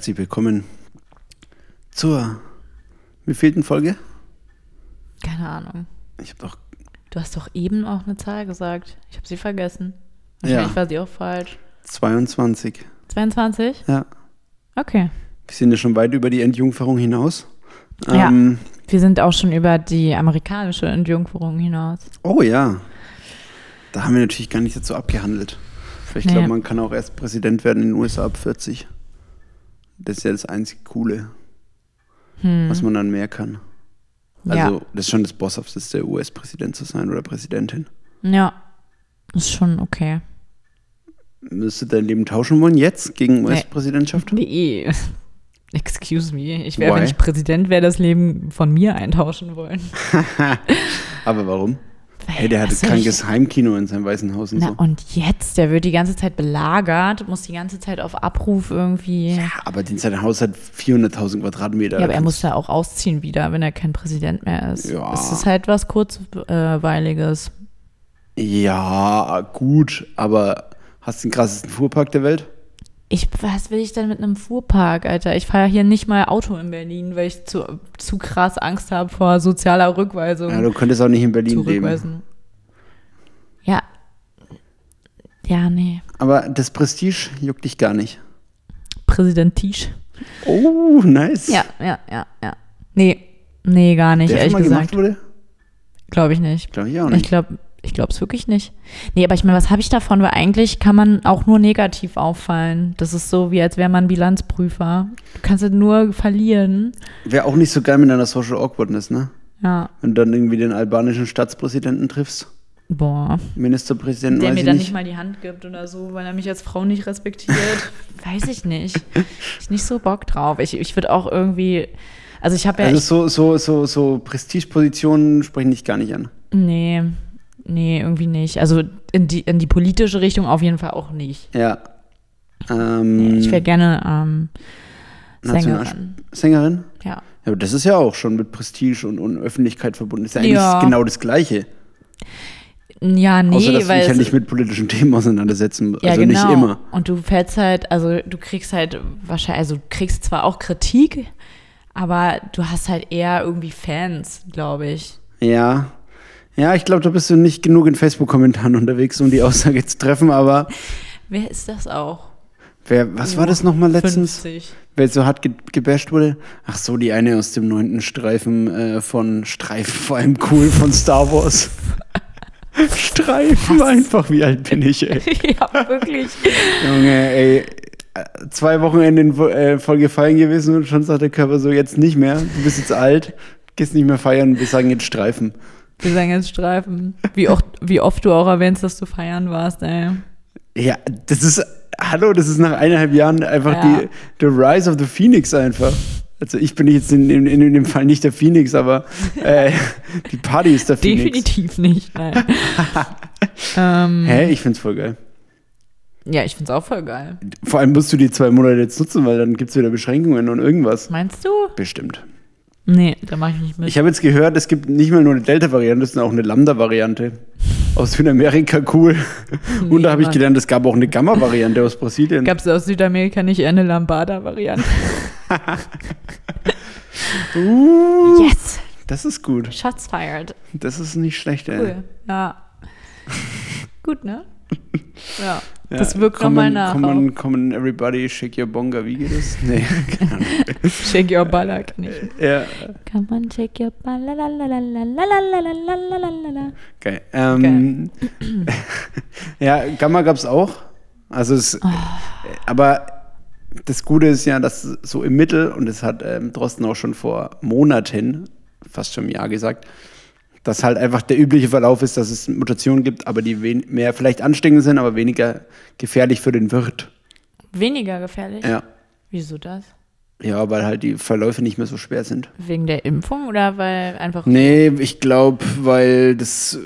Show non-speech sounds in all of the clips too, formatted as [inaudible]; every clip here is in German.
Herzlich willkommen zur wievielten Folge? Keine Ahnung. Ich habe doch. Du hast doch eben auch eine Zahl gesagt. Ich habe sie vergessen. Ja. Wahrscheinlich war sie auch falsch. 22. 22? Ja. Okay. Wir sind ja schon weit über die Entjungferung hinaus. Ja. Ähm, Wir sind auch schon über die amerikanische Entjungferung hinaus. oh ja. Da haben wir natürlich gar nicht dazu abgehandelt. Ich Nee. glaube, man kann auch erst Präsident werden in den USA ab 40. Das ist ja das einzige Coole, Hm. was man dann mehr kann. ja. Also, das ist schon das Bosshafteste, der US-Präsident zu sein oder Präsidentin. ja. Ist schon okay. Müsstest du dein Leben tauschen wollen jetzt gegen. US-Präsidentschaft? Nee. [laughs] Excuse me. Ich wäre, wenn ich Präsident wäre, das Leben von mir eintauschen wollen. [laughs] Aber warum? Hey, der hat ein krankes Heimkino in seinem Weißen Haus und Na so. und jetzt? Der wird die ganze Zeit belagert, muss die ganze Zeit auf Abruf irgendwie. Ja, aber sein Haus hat 400.000 Quadratmeter. Ja, aber er muss ja auch ausziehen wieder, wenn er kein Präsident mehr ist. Ja. Es ist halt was Kurzweiliges. Ja, gut, aber hast du den krassesten Fuhrpark der Welt? Ich, was will ich denn mit einem Fuhrpark, Alter? Ich fahre hier nicht mal Auto in Berlin, weil ich zu, zu krass Angst habe vor sozialer Rückweisung. Ja, du könntest auch nicht in Berlin leben. Ja. Ja, nee. Aber das Prestige juckt dich gar nicht. Präsident Tisch. Oh, nice. Ja, ja, ja, ja. Nee, nee, gar nicht, Der schon ehrlich mal gesagt. gemacht wurde? Glaube ich nicht. Glaube ich auch Ich nicht. glaube ich glaube es wirklich nicht. Nee, aber ich meine, was habe ich davon? Weil eigentlich kann man auch nur negativ auffallen. Das ist so, wie als wäre man Bilanzprüfer. Du kannst halt nur verlieren. Wäre auch nicht so geil mit deiner Social Awkwardness, ne? Ja, Wenn du dann irgendwie den albanischen Stadtpräsidenten triffst. boah. Ministerpräsidenten, Der weiß mir ich dann nicht. nicht mal die Hand gibt oder so, weil er mich als Frau nicht respektiert. [laughs] Weiß ich nicht. Ich nicht so Bock drauf. Ich, ich würde auch irgendwie. Also ich habe ja. Also so, so, so, so Prestigepositionen sprechen dich gar nicht an. nee, nee, irgendwie nicht. Also in die, in die politische Richtung auf jeden Fall auch nicht. Ja. Ähm, Ich wäre gerne ähm, Sängerin. Sängerin? Ja. Ja, aber das ist ja auch schon mit Prestige und, und Öffentlichkeit verbunden. Ist ja eigentlich Ja. genau das Gleiche. Ja, nee, Außer, dass weil halt es- nicht mit politischen Themen auseinandersetzen ja, Also genau. nicht immer. Und du fällst halt, also du kriegst halt wahrscheinlich, also du kriegst zwar auch Kritik, aber du hast halt eher irgendwie Fans, glaube ich. Ja. Ja, ich glaube, da bist du nicht genug in Facebook-Kommentaren unterwegs, um die Aussage zu treffen, aber Wer ist das auch? wer, was war das nochmal letztens? 50. Wer so hart ge gebasht wurde? Ach so, die eine aus dem neunten Streifen äh, von Streifen, vor allem cool von Star Wars. [laughs] Streifen einfach, wie alt bin ich, ey. [laughs] ja, wirklich. Junge, ey. Zwei Wochenende in äh, voll gefallen gewesen und schon sagt der Körper so, jetzt nicht mehr. Du bist jetzt alt, gehst nicht mehr feiern, wir sagen jetzt Streifen. Wir sagen jetzt Streifen. Wie oft, wie oft du auch erwähnst, dass du feiern warst, ey. Ja, das ist, hallo, das ist nach eineinhalb Jahren einfach Ja. die, the Rise of the Phoenix einfach. Also ich bin jetzt in, in, in dem Fall nicht der Phoenix, aber [laughs] äh, die Party ist der Phoenix. Definitiv nicht, nein. [laughs] ähm, Hä, ich find's voll geil. ja, ich find's auch voll geil. Vor allem musst du die zwei Monate jetzt nutzen, weil dann gibt's wieder Beschränkungen und irgendwas. Meinst du? Bestimmt. Nee, da mache ich nicht mit. Ich habe jetzt gehört, es gibt nicht mal nur eine Delta-Variante, sondern auch eine Lambda-Variante. Aus Südamerika, cool. Und da habe ich gelernt, es gab auch eine Gamma-Variante aus Brasilien. Gab es aus Südamerika nicht eher eine Lambada-Variante? [laughs] Uh, Yes! das ist gut. Shots fired. Das ist nicht schlecht, ey. Cool. Ja. [laughs] Gut, ne? Ja, ja, das wirkt nochmal nach. Come on, come on, everybody, shake your bonga. Wie geht das? Nee, keine Ahnung. shake your baller kann ich. Ja. Come on, shake your baller. Geil. Ähm, Geil. ja, Gamma gab es auch. Also es, oh. aber das Gute ist ja, dass so im Mittel, und das hat ähm, Drosten auch schon vor Monaten, fast schon im Jahr gesagt, dass halt einfach der übliche Verlauf ist, dass es Mutationen gibt, aber die mehr vielleicht ansteckend sind, aber weniger gefährlich für den Wirt. Weniger gefährlich? Ja. Wieso das? Ja, weil halt die Verläufe nicht mehr so schwer sind. Wegen der Impfung oder weil einfach. Nee, ich glaube, weil das,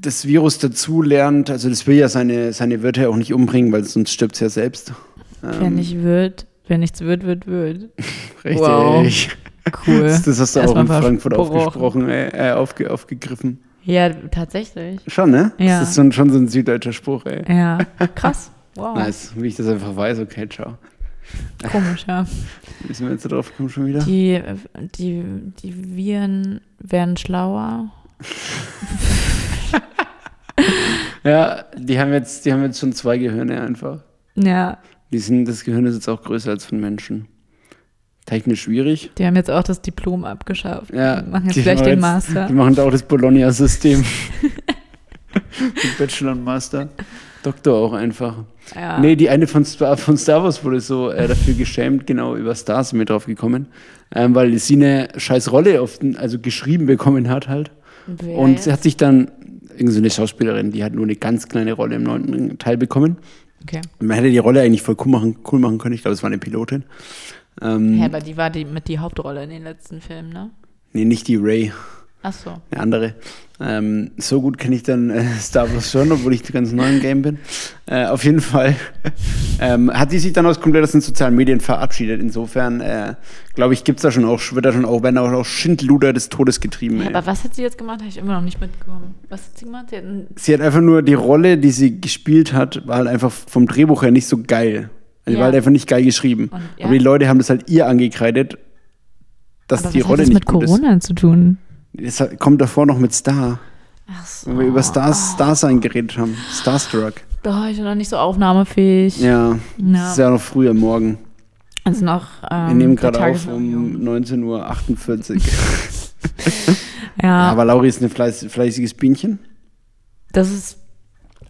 das Virus dazu lernt, also das will ja seine, seine Wirte ja auch nicht umbringen, weil sonst stirbt es ja selbst. Wer Ähm, nicht wird, wer nichts wird, wird, wird. [laughs] Richtig. Wow. Cool. Das, hast du auch Erstmal in Frankfurt aufgesprochen, äh, äh, aufge, aufgegriffen. Ja, tatsächlich. Schon, ne? Ja. Das ist so ein, schon so ein süddeutscher Spruch, ey. Ja. Krass. Wow. Nice, wie ich das einfach weiß, okay, ciao. Komisch, ja. Wie sind wir jetzt da drauf gekommen schon wieder? Die, die, die Viren werden schlauer. [laughs] Ja, die haben jetzt, die haben jetzt schon zwei Gehirne einfach. Ja, Die sind, das Gehirn ist jetzt auch größer als von Menschen. Technisch schwierig. die haben jetzt auch das Diplom abgeschafft. Ja, Die machen jetzt die gleich den jetzt- Master. Die machen da auch das Bologna-System. [laughs] Bachelor und Master. Doktor auch einfach. Ja. Nee, die eine von Star, von Star Wars wurde so äh, dafür geschämt, genau über Stars sind wir drauf gekommen, ähm, weil sie eine scheiß Rolle auf den, also geschrieben bekommen hat halt. Wer Und sie hat sich dann, irgend so eine Schauspielerin, die hat nur eine ganz kleine Rolle im neunten Teil bekommen. Okay. Man hätte die Rolle eigentlich voll cool machen, cool machen können. Ich glaube, es war eine Pilotin. Ähm, Ja, aber die war die, mit die Hauptrolle in den letzten Filmen, ne? nee, nicht die Ray, Ach so. eine andere. Ähm, so gut kenne ich dann äh, Star Wars schon, obwohl ich ganz neu im Game bin. Äh, auf jeden Fall [laughs] ähm, hat die sich dann aus komplett aus den sozialen Medien verabschiedet. Insofern, äh, glaube ich, gibt's da schon auch, wird da schon auch, werden da auch Schindluder des Todes getrieben. Ja, aber was hat sie jetzt gemacht? Habe ich immer noch nicht mitbekommen. Was hat sie gemacht? Sie hat Sie hat einfach nur die Rolle, die sie gespielt hat, war halt einfach vom Drehbuch her nicht so geil. Also Die Ja. war halt einfach nicht geil geschrieben. Und, ja. Aber die Leute haben das halt ihr angekreidet, dass aber die was Rolle hat das nicht mit gut Corona zu tun? ist. Das kommt davor noch mit Star. Ach so. Wenn wir über Stars, Starsein geredet haben. Starstruck. Da ich bin noch nicht so aufnahmefähig. Ja, Ja. es ist ja noch früh am Morgen. Also noch. Ähm, Wir nehmen gerade auf um 19.48 Uhr. [laughs] Ja, Aber Lauri ist ein fleiß, fleißiges Bienchen. das ist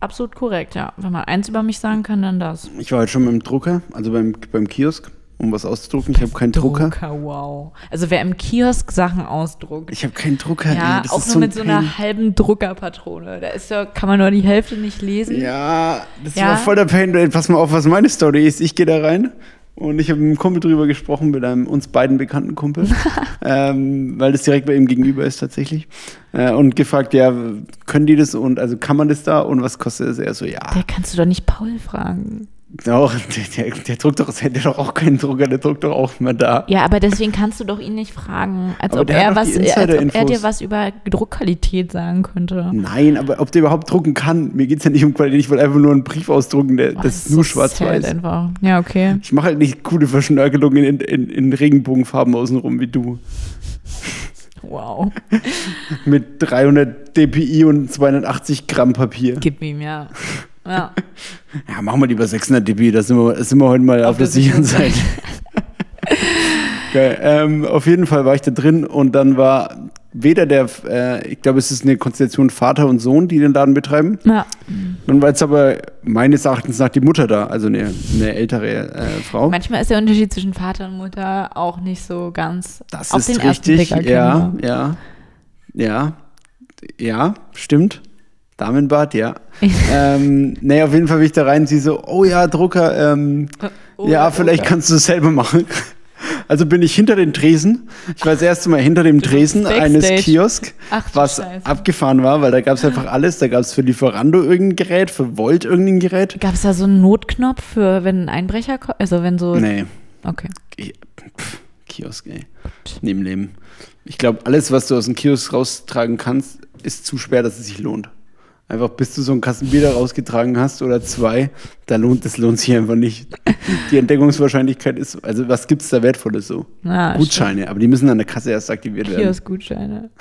absolut korrekt, ja. Wenn man eins über mich sagen kann, dann das. Ich war heute schon beim Drucker, also beim, beim Kiosk, um was auszudrucken. Ich habe keinen Drucker. wow. Also wer im Kiosk Sachen ausdruckt. Ich habe keinen Drucker. ja, ey, auch nur so mit so einer Pain. halben Druckerpatrone. Da ist ja, kann man nur die Hälfte nicht lesen. Ja, das Ja. war voll der Pain. Pass mal auf, was meine Story ist. Ich gehe da rein und ich habe mit einem Kumpel drüber gesprochen, mit einem uns beiden bekannten Kumpel, [laughs] ähm, weil das direkt bei ihm gegenüber ist tatsächlich. Äh, und gefragt, ja, können die das und also kann man das da und was kostet es? Er so, ja, Der kannst du doch nicht Paul fragen. Doch, [laughs] der, der, der druckt doch, der hat doch auch keinen Drucker, der druckt doch auch immer da. Ja, aber deswegen kannst du doch ihn nicht fragen, als Aber ob er was, die als ob er dir was über Druckqualität sagen könnte. Nein, aber ob der überhaupt drucken kann, mir geht es ja nicht um Qualität, ich wollte einfach nur einen Brief ausdrucken, der, Boah, das ist nur so schwarz-weiß. einfach. Ja, okay. Ich mache halt nicht coole Verschnörkelungen in, in, in Regenbogenfarben außenrum wie du. Wow. [laughs] Mit 300 dpi und 280 Gramm Papier. Gib ihm, ja. [laughs] Ja. [laughs] Ja, machen wir lieber 600 dpi, da sind wir, sind wir heute mal auf, der sicheren Seite. [laughs] Geil. Ähm, auf jeden Fall war ich da drin und dann war weder der, äh, ich glaube, es ist eine Konstellation Vater und Sohn, die den Laden betreiben. ja. Dann war jetzt aber meines Erachtens nach die Mutter da, also eine, eine ältere äh, Frau. Manchmal ist der Unterschied zwischen Vater und Mutter auch nicht so ganz Das auf ist den ersten richtig, Blick ja, ja, ja, ja, stimmt. Damenbart, [laughs] ja. ähm, nee, auf jeden Fall bin ich da rein, sie so, oh ja, Drucker, ähm, Oh, ja, oh, vielleicht ja. kannst du es selber machen. [laughs] Also bin ich hinter den Tresen. Ich war das erste Mal hinter dem Tresen eines. Kiosk, Ach, was Scheiße. abgefahren war, weil da gab es einfach alles. Da gab es für Lieferando irgendein Gerät, für Volt irgendein Gerät. Gab es da so einen Notknopf für, wenn ein Einbrecher kommt? Also wenn so. Nee, Okay. Pff, Kiosk, ey. Neben Leben. Ich glaube, alles, was du aus dem Kiosk raustragen kannst, ist zu schwer, dass es sich lohnt. Einfach bis du so einen Kasten Bier da rausgetragen hast oder zwei, da lohnt das lohnt sich einfach nicht. Die Entdeckungswahrscheinlichkeit ist, also was gibt's da Wertvolles so? Ah, Gutscheine, aber die müssen an der Kasse erst aktiviert werden. Kiosk-Gutscheine. [laughs]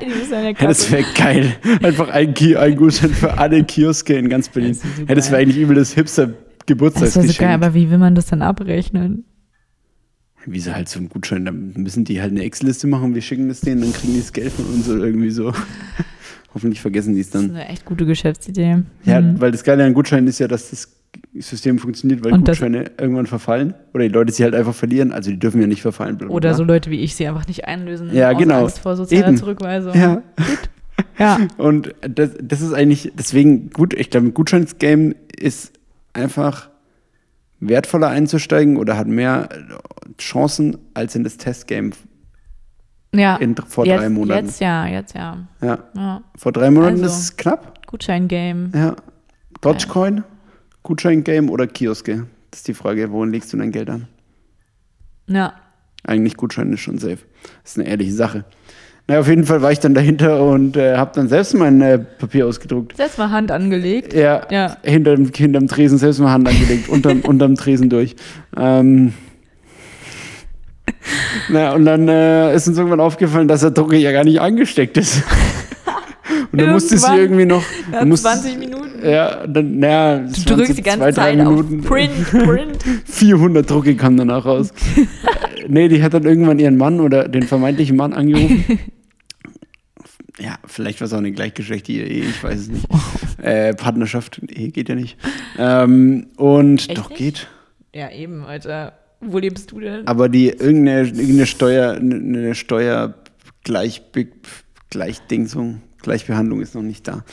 Die müssen an der Ja, das Kasse. wäre geil. Einfach ein, Ki ein Gutschein für alle Kioske in ganz Berlin. Das so Ja, das wäre eigentlich übel das Das ist ja so geil, aber wie will man das dann abrechnen? Wie sie halt so einen Gutschein, dann müssen die halt eine Excel-Liste machen, wir schicken das denen, dann kriegen die das Geld von uns oder irgendwie so. Hoffentlich vergessen die es Das ist dann. eine echt gute Geschäftsidee. Ja, Mhm. weil das Geile an Gutscheinen ist ja, dass das System funktioniert, weil Und Gutscheine irgendwann verfallen oder die Leute sie halt einfach verlieren, also die dürfen ja nicht verfallen. bla, bla, Oder so Leute wie ich sie einfach nicht einlösen. Ja, genau. Angst vor sozialer Eben. Zurückweisung. Ja, [laughs] ja. und das, das ist eigentlich, deswegen gut, ich glaube, ein Gutscheinsgame ist einfach wertvoller einzusteigen oder hat mehr Chancen als in das Testgame ja. in, vor jetzt, drei Monaten. Jetzt ja, jetzt ja. Ja, ja. vor drei Monaten Also. ist es knapp. Gutscheingame. Ja. Dogecoin, Gutscheingame oder Kioske? Das ist die Frage, wohin legst du dein Geld an? Ja. Eigentlich Gutschein ist schon safe. Das ist eine ehrliche Sache. Na, auf jeden Fall war ich dann dahinter und äh, habe dann selbst mein äh, Papier ausgedruckt. Selbst mal Hand angelegt. Ja, Ja. Hinterm, hinterm Tresen selbst mal Hand angelegt, unterm, [laughs] unterm Tresen durch. Ähm, [laughs] na, und dann äh, ist uns irgendwann aufgefallen, dass der Drucker ja gar nicht angesteckt ist. [laughs] Und dann musste sie Irgendwann, irgendwie noch. [laughs] Nach musste- 20 Minuten. Ja, dann, naja, Du drückst die ganze zwei, Zeit auf Minuten. Print, Print. 400 Drucke kamen danach raus. Nee, die hat dann irgendwann ihren Mann oder den vermeintlichen Mann angerufen. ja, vielleicht war es auch eine gleichgeschlechtliche Ehe, ich weiß es nicht. äh, Partnerschaft, Ehe geht ja nicht. Ähm, und Echt doch nicht? geht. Ja, eben, Alter. Wo lebst du denn? Aber die irgendeine, irgendeine Steuer, eine Steuer gleich, Gleichdingsung, Gleichbehandlung ist noch nicht da.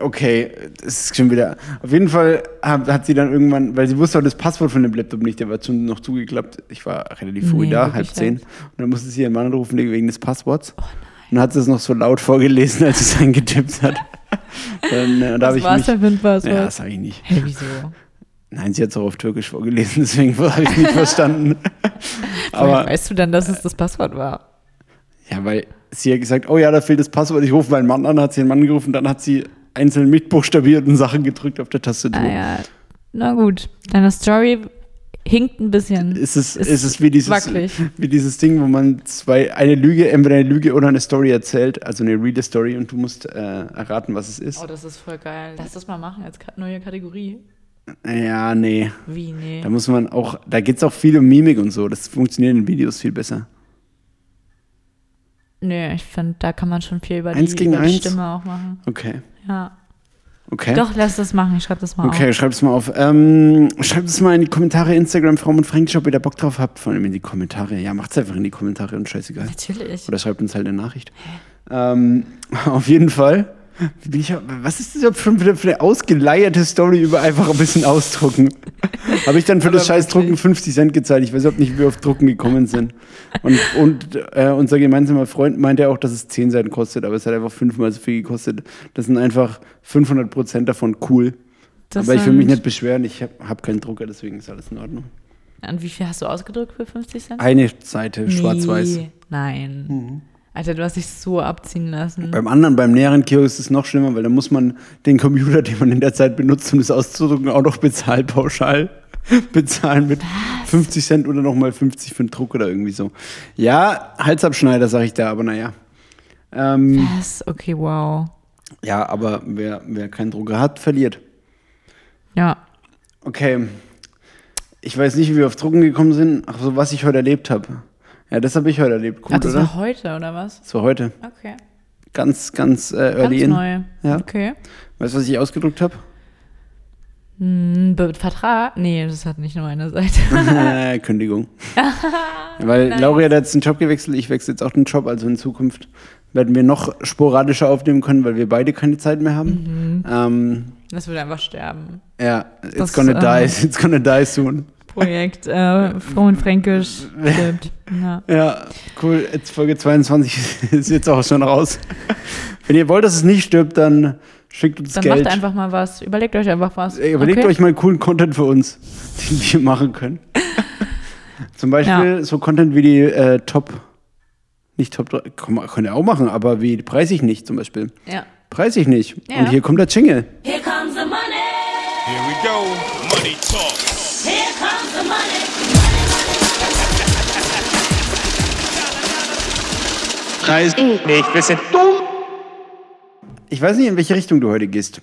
Okay, das ist schon wieder. Auf jeden Fall hat, hat sie dann irgendwann, weil sie wusste auch das Passwort von dem Laptop nicht, der war schon noch zugeklappt. Ich war relativ früh Nee, da, halb zehn. Und dann musste sie ihren Mann anrufen wegen des Passworts. und dann hat sie es noch so laut vorgelesen, als sie es [laughs] eingetippt hat. dann, äh, da Was war es denn für ein Passwort? Ja, das sage ich nicht. Hä, wieso? Nein, sie hat es auch auf Türkisch vorgelesen, [laughs] deswegen habe ich es nicht verstanden. [laughs] Aber weißt du dann, dass es das Passwort war? Ja, weil sie hat gesagt, oh ja, da fehlt das Passwort, ich rufe meinen Mann an, hat sie den Mann gerufen, dann hat sie einzeln mitbuchstabiert und Sachen gedrückt auf der Tastatur. Ah ja, na gut. Deine Story hinkt ein bisschen. Ist es, Ist ist es wie, dieses, wackelig. wie dieses Ding, wo man zwei, eine Lüge, entweder eine Lüge oder eine Story erzählt, also eine real Story und du musst äh, erraten, was es ist. Oh, das ist voll geil. Lass das mal machen als neue Kategorie. Ja, nee. Wie, nee. Da muss man auch, da geht es auch viel um Mimik und so. Das funktioniert in Videos viel besser. Nö, ich finde, da kann man schon viel über, Eins die, gegen über die eins? Stimme auch machen. Okay. Ja. Okay. Doch, lass das machen. Ich schreibe das mal Okay, auf. schreibt es mal auf. Ähm, schreibt es mal in die Kommentare Instagram, Frauen und Fränkisch, ob ihr da Bock drauf habt. Vor allem in die Kommentare. Ja, macht's einfach in die Kommentare und scheißegal. Natürlich. Oder schreibt uns halt eine Nachricht. Ähm, [laughs] auf jeden Fall. Ich, was ist das schon wieder für eine ausgeleierte Story über einfach ein bisschen ausdrucken? Habe ich dann für das scheiß Drucken wirklich. 50 Cent gezahlt. Ich weiß überhaupt nicht, wie wir auf Drucken gekommen sind. Und, und äh, unser gemeinsamer Freund meinte auch, dass es 10 Seiten kostet, aber es hat einfach fünfmal so viel gekostet. Das sind einfach 500 Prozent davon cool. Das aber ich will mich nicht beschweren, ich habe hab keinen Drucker, deswegen ist alles in Ordnung. Und wie viel hast du ausgedrückt für 50 Cent? Eine Seite, schwarz-weiß. Nee, Nein. Alter, du hast dich so abziehen lassen. Beim anderen, beim näheren Kiosk ist es noch schlimmer, weil da muss man den Computer, den man in der Zeit benutzt, um das auszudrucken, auch noch bezahlen, pauschal [laughs] bezahlen mit 50 Cent oder nochmal 50 für einen Druck oder irgendwie so. Ja, Halsabschneider, sag ich da, aber naja. Ähm, Was? Okay, wow. ja, aber wer, wer keinen Drucker hat, verliert. Ja. Okay. Ich weiß nicht, wie wir auf Drucken gekommen sind. Ach so, was ich heute erlebt habe. Ja, das habe ich heute erlebt. Gut, Ach, das oder? war heute, oder was? Das war heute. Okay. Ganz, ganz äh, early Ganz in. neu. Ja. Okay. Weißt du, was ich ausgedruckt habe? Hm, Vertrag? Nee, das hat nicht nur eine Seite. [laughs] [laughs] Kündigung. [laughs] Weil Nice. Lauri hat jetzt den Job gewechselt, ich wechsle jetzt auch den Job, also in Zukunft werden wir noch sporadischer aufnehmen können, weil wir beide keine Zeit mehr haben. Ähm, Das würde einfach sterben. ja, it's Das, gonna die, it's gonna die soon. Projekt äh, Froh und Fränkisch stirbt. Ja. Ja, cool. Jetzt Folge 22 [laughs] ist jetzt auch schon raus. Wenn ihr wollt, dass es nicht stirbt, dann schickt uns Dann Geld. macht einfach mal was. Überlegt euch einfach was. Ey, Überlegt okay? euch mal coolen Content für uns, [laughs] den wir machen können. [laughs] Zum Beispiel so Content wie die äh, Top, nicht Top 3, kann man- könnt ihr auch machen, aber wie preis ich nicht zum Beispiel. Ja. Preis ich nicht. Ja. Und hier kommt der Jingle. Here comes the money. Here we go. Money talk. Preis nicht. Wir sind dumm. Ich weiß nicht, in welche Richtung du heute gehst.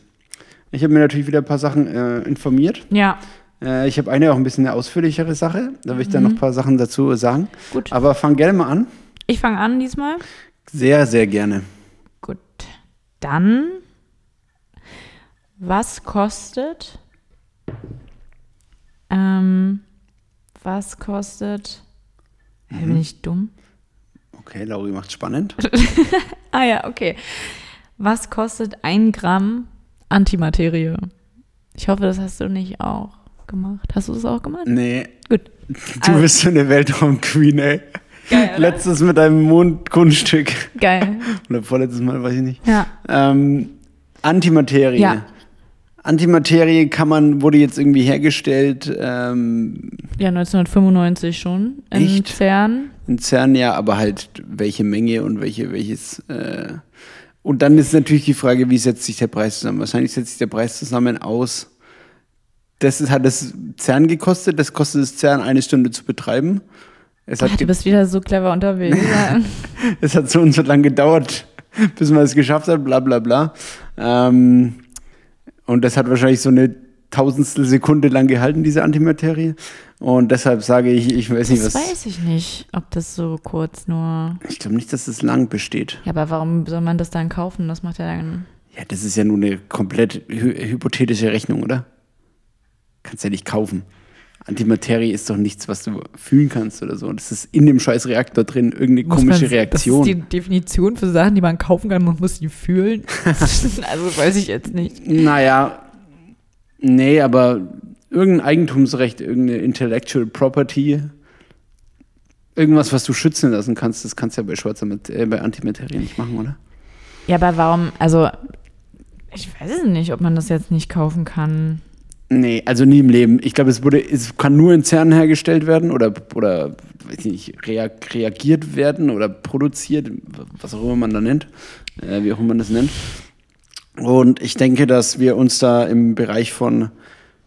Ich habe mir natürlich wieder ein paar Sachen äh, informiert. Ja. Äh, ich habe eine auch ein bisschen eine ausführlichere Sache. Da will ich dann noch ein paar Sachen dazu sagen. Gut. Aber fang gerne mal an. Ich fange an diesmal. Sehr, sehr gerne. Gut. Dann, was kostet, ähm, was kostet, Hä, bin ich dumm? Okay, Lauri macht spannend. [laughs] Ah ja, okay. Was kostet ein Gramm Antimaterie? Ich hoffe, das hast du nicht auch gemacht. Hast du das auch gemacht? Nee, Gut. du Also- bist so eine Weltraum-Queen, ey. Geil, oder? Letztes mit deinem Mondkunststück. Geil. Oder vorletztes Mal, weiß ich nicht. Ja. Ähm, Antimaterie. Ja. Antimaterie kann man, wurde jetzt irgendwie hergestellt. Ähm, Ja, 1995 schon. In Echt? CERN. in CERN, ja, aber halt welche Menge und welche, welches. Äh, und dann ist natürlich die Frage, wie setzt sich der Preis zusammen? Wahrscheinlich setzt sich der Preis zusammen aus. Das ist, hat das CERN gekostet, das kostet es CERN eine Stunde zu betreiben. Es hat, Ach, du bist wieder so clever unterwegs. [laughs] Es hat so und so lang gedauert, bis man es geschafft hat, bla bla bla. Ähm, und das hat wahrscheinlich so eine Tausendstel Sekunde lang gehalten, diese Antimaterie. Und deshalb sage ich, ich weiß nicht, Das was. weiß ich nicht, ob das so kurz nur. Ich glaube nicht, dass es lang besteht. Ja, aber warum soll man das dann kaufen? Das macht ja dann. Ja, das ist ja nur eine komplett hy hypothetische Rechnung, oder? Kannst ja nicht kaufen. Antimaterie ist doch nichts, was du fühlen kannst oder so. Das ist in dem scheiß Reaktor drin irgendeine Muss komische man, Reaktion. Das ist die Definition für Sachen, die man kaufen kann. Man muss die fühlen. [laughs] also weiß ich jetzt nicht. Naja, nee, aber irgendein Eigentumsrecht, irgendeine Intellectual Property, irgendwas, was du schützen lassen kannst, das kannst du ja bei schwarzer äh, bei Antimaterie nicht machen, oder? Ja, aber warum? Also ich weiß es nicht, ob man das jetzt nicht kaufen kann. Nee, also nie im Leben. Ich glaube, es wurde, es kann nur in CERN hergestellt werden oder, oder weiß ich nicht, rea reagiert werden oder produziert, was auch immer man da nennt, äh, wie auch immer man das nennt. Und ich denke, dass wir uns da im Bereich von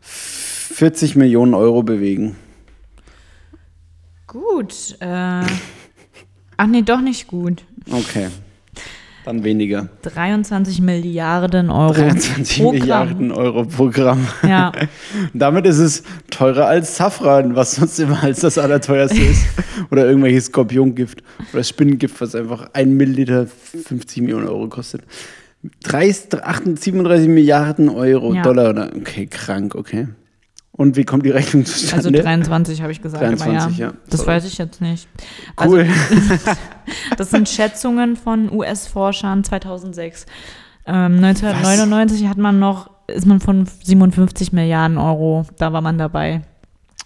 40 Millionen Euro bewegen. Gut. Äh, ach nee, doch nicht gut. Okay. Dann weniger. 23 Milliarden Euro. 23 pro Gramm. Milliarden Euro pro Gramm. Ja. [laughs] Damit ist es teurer als Safran, was sonst immer als das allerteuerste ist. [laughs] Oder irgendwelches Skorpiongift oder Spinnengift, was einfach ein Milliliter 50 Millionen Euro kostet. 30, 38, 37 Milliarden Euro, Ja. Dollar. Oder? Okay, krank, okay. Und wie kommt die Rechnung Also zustande? 23 habe ich gesagt. 23, aber ja. ja. Das Sorry. weiß ich jetzt nicht. cool. Also, [laughs] das sind Schätzungen von US-Forschern 2006. Ähm, 1999 hat man noch, ist man von 57 Milliarden Euro, da war man dabei.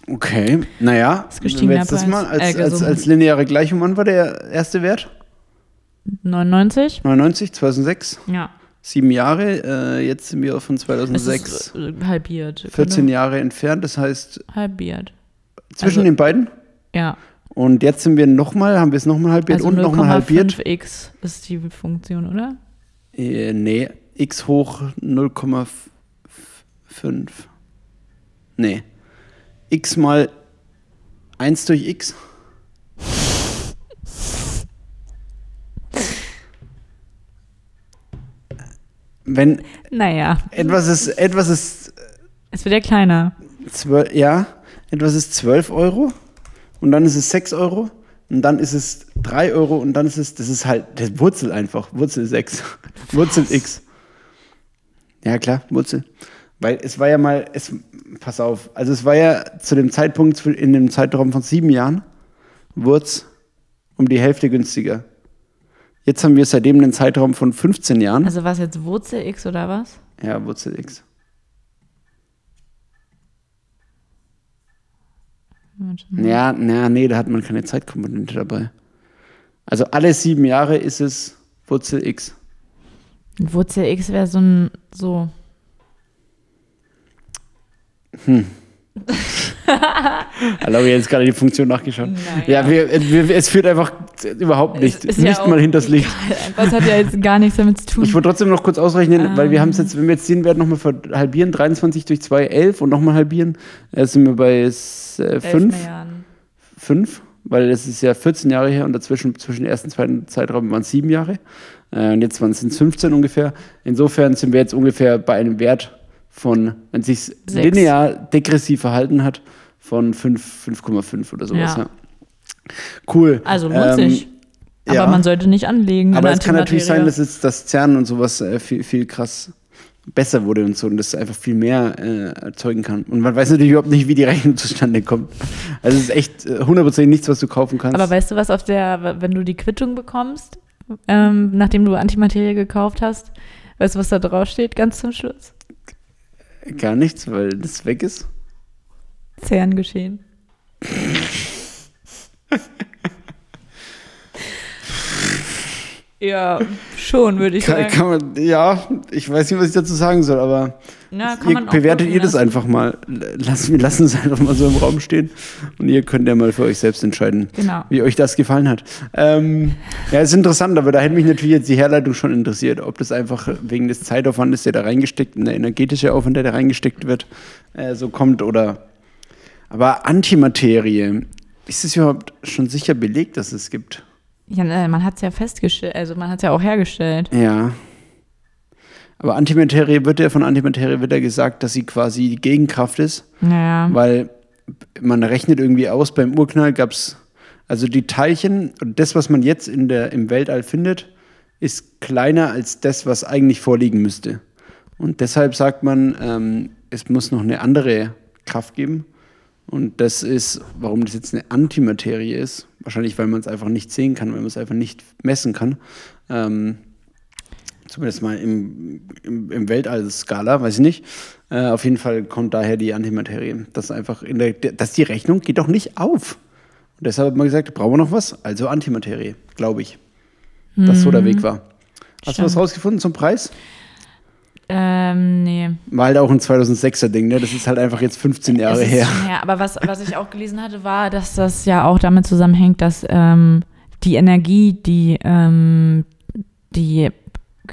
okay, naja, wenn wir jetzt das mal als, Äh, als, als lineare Gleichung, wann war der erste Wert? 99? 99, 2006, Ja. Sieben Jahre. Äh, jetzt sind wir von Es 2006. ist äh, halbiert. 14 Genau. Jahre entfernt, das heißt Halbiert. zwischen Also- den beiden. Ja. Und jetzt sind wir nochmal, haben wir es nochmal halbiert Also und nochmal halbiert. 0,5x ist die Funktion, oder? Äh, nee, x hoch 0,5. Nee. x mal 1 durch x. Wenn Naja, etwas ist, etwas ist es wird ja kleiner. zwölf, ja, etwas ist 12 Euro und dann ist es 6 Euro und dann ist es 3 Euro und dann ist es, das ist halt, das Wurzel einfach, Wurzel 6, [laughs] Wurzel x. Ja, klar, Wurzel. Weil es war ja mal, es, pass auf, also es war ja zu dem Zeitpunkt, in dem Zeitraum von sieben Jahren, Wurz um die Hälfte günstiger. Jetzt haben wir seitdem einen Zeitraum von 15 Jahren. Also war es jetzt Wurzel x oder was? Ja, Wurzel x. Ja, na, nee, da hat man keine Zeitkomponente dabei. Also alle sieben Jahre ist es Wurzel x. Wurzel x wäre so ein, so. [laughs] Hallo, ich habe jetzt gerade die Funktion nachgeschaut. [laughs] Naja. Ja, wir, wir, es führt einfach überhaupt nicht, Ist nicht ja mal hinters Licht. Was hat ja jetzt gar nichts damit zu tun. Ich wollte trotzdem noch kurz ausrechnen, weil wir haben es Ähm. jetzt, wenn wir jetzt den Wert nochmal halbieren, 23 durch 2, 11 und nochmal halbieren, äh, sind wir bei 5. Elf Äh, Milliarden. 5, weil das ist ja 14 Jahre her und dazwischen zwischen ersten und zweiten Zeitraum waren es 7 Jahre. Äh, und jetzt waren es 15 ungefähr. Insofern sind wir jetzt ungefähr bei einem Wert von, wenn es sich linear degressiv verhalten hat, von 5, 5,5 oder sowas. Ja. Ja. Cool. Also lohnt Ähm, sich. Aber ja. man sollte nicht anlegen. Aber es kann natürlich sein, dass jetzt das CERN und sowas äh, viel, viel krass besser wurde und so und das einfach viel mehr äh, erzeugen kann. Und man weiß natürlich überhaupt nicht, wie die Rechnung [laughs] zustande kommt. Also es ist echt äh, hundertprozentig nichts, was du kaufen kannst. Aber weißt du, was auf der, wenn du die Quittung bekommst, ähm, nachdem du Antimaterie gekauft hast, weißt du, was da drauf steht, ganz zum Schluss? Gar nichts, weil das weg ist. CERN geschehen. [laughs] [laughs] Ja, schon, würde ich Kann, sagen. kann man, ja, ich weiß nicht, was ich dazu sagen soll, aber kann ihr, bewertet ihr das lassen. einfach mal. Lassen, wir lassen es einfach mal so im Raum stehen und ihr könnt ja mal für euch selbst entscheiden, Genau. wie euch das gefallen hat. Ähm, ja, ist interessant, aber da hätte mich natürlich jetzt die Herleitung schon interessiert, ob das einfach wegen des Zeitaufwandes, der da reingesteckt, und der energetische Aufwand, der da reingesteckt wird, äh, so kommt oder. Aber Antimaterie, ist es überhaupt schon sicher belegt, dass es gibt? Ja, ne, man hat es ja festgestellt, also man hat es ja auch hergestellt. Ja. Aber Antimaterie wird ja von Antimaterie wird ja gesagt, dass sie quasi die Gegenkraft ist, Naja. weil man rechnet irgendwie aus, beim Urknall gab es, also die Teilchen und das, was man jetzt in der, im Weltall findet, ist kleiner als das, was eigentlich vorliegen müsste. Und deshalb sagt man, ähm, es muss noch eine andere Kraft geben. Und das ist, warum das jetzt eine Antimaterie ist. Wahrscheinlich, weil man es einfach nicht sehen kann, weil man es einfach nicht messen kann. Ähm, zumindest mal im, im, im Weltall-Skala, weiß ich nicht. Äh, auf jeden Fall kommt daher die Antimaterie. Das einfach in der, dass die Rechnung geht doch nicht auf. Und deshalb hat man gesagt, brauchen wir noch was? Also Antimaterie, glaube ich. Dass so der Weg war. Hast du was Stimmt. rausgefunden zum Preis? Ähm, nee. War halt auch ein 2006er Ding, ne? Das ist halt einfach jetzt 15 Jahre Es ist her. her. Aber was, was ich auch gelesen hatte, war, dass das ja auch damit zusammenhängt, dass ähm, die Energie, die, ähm, die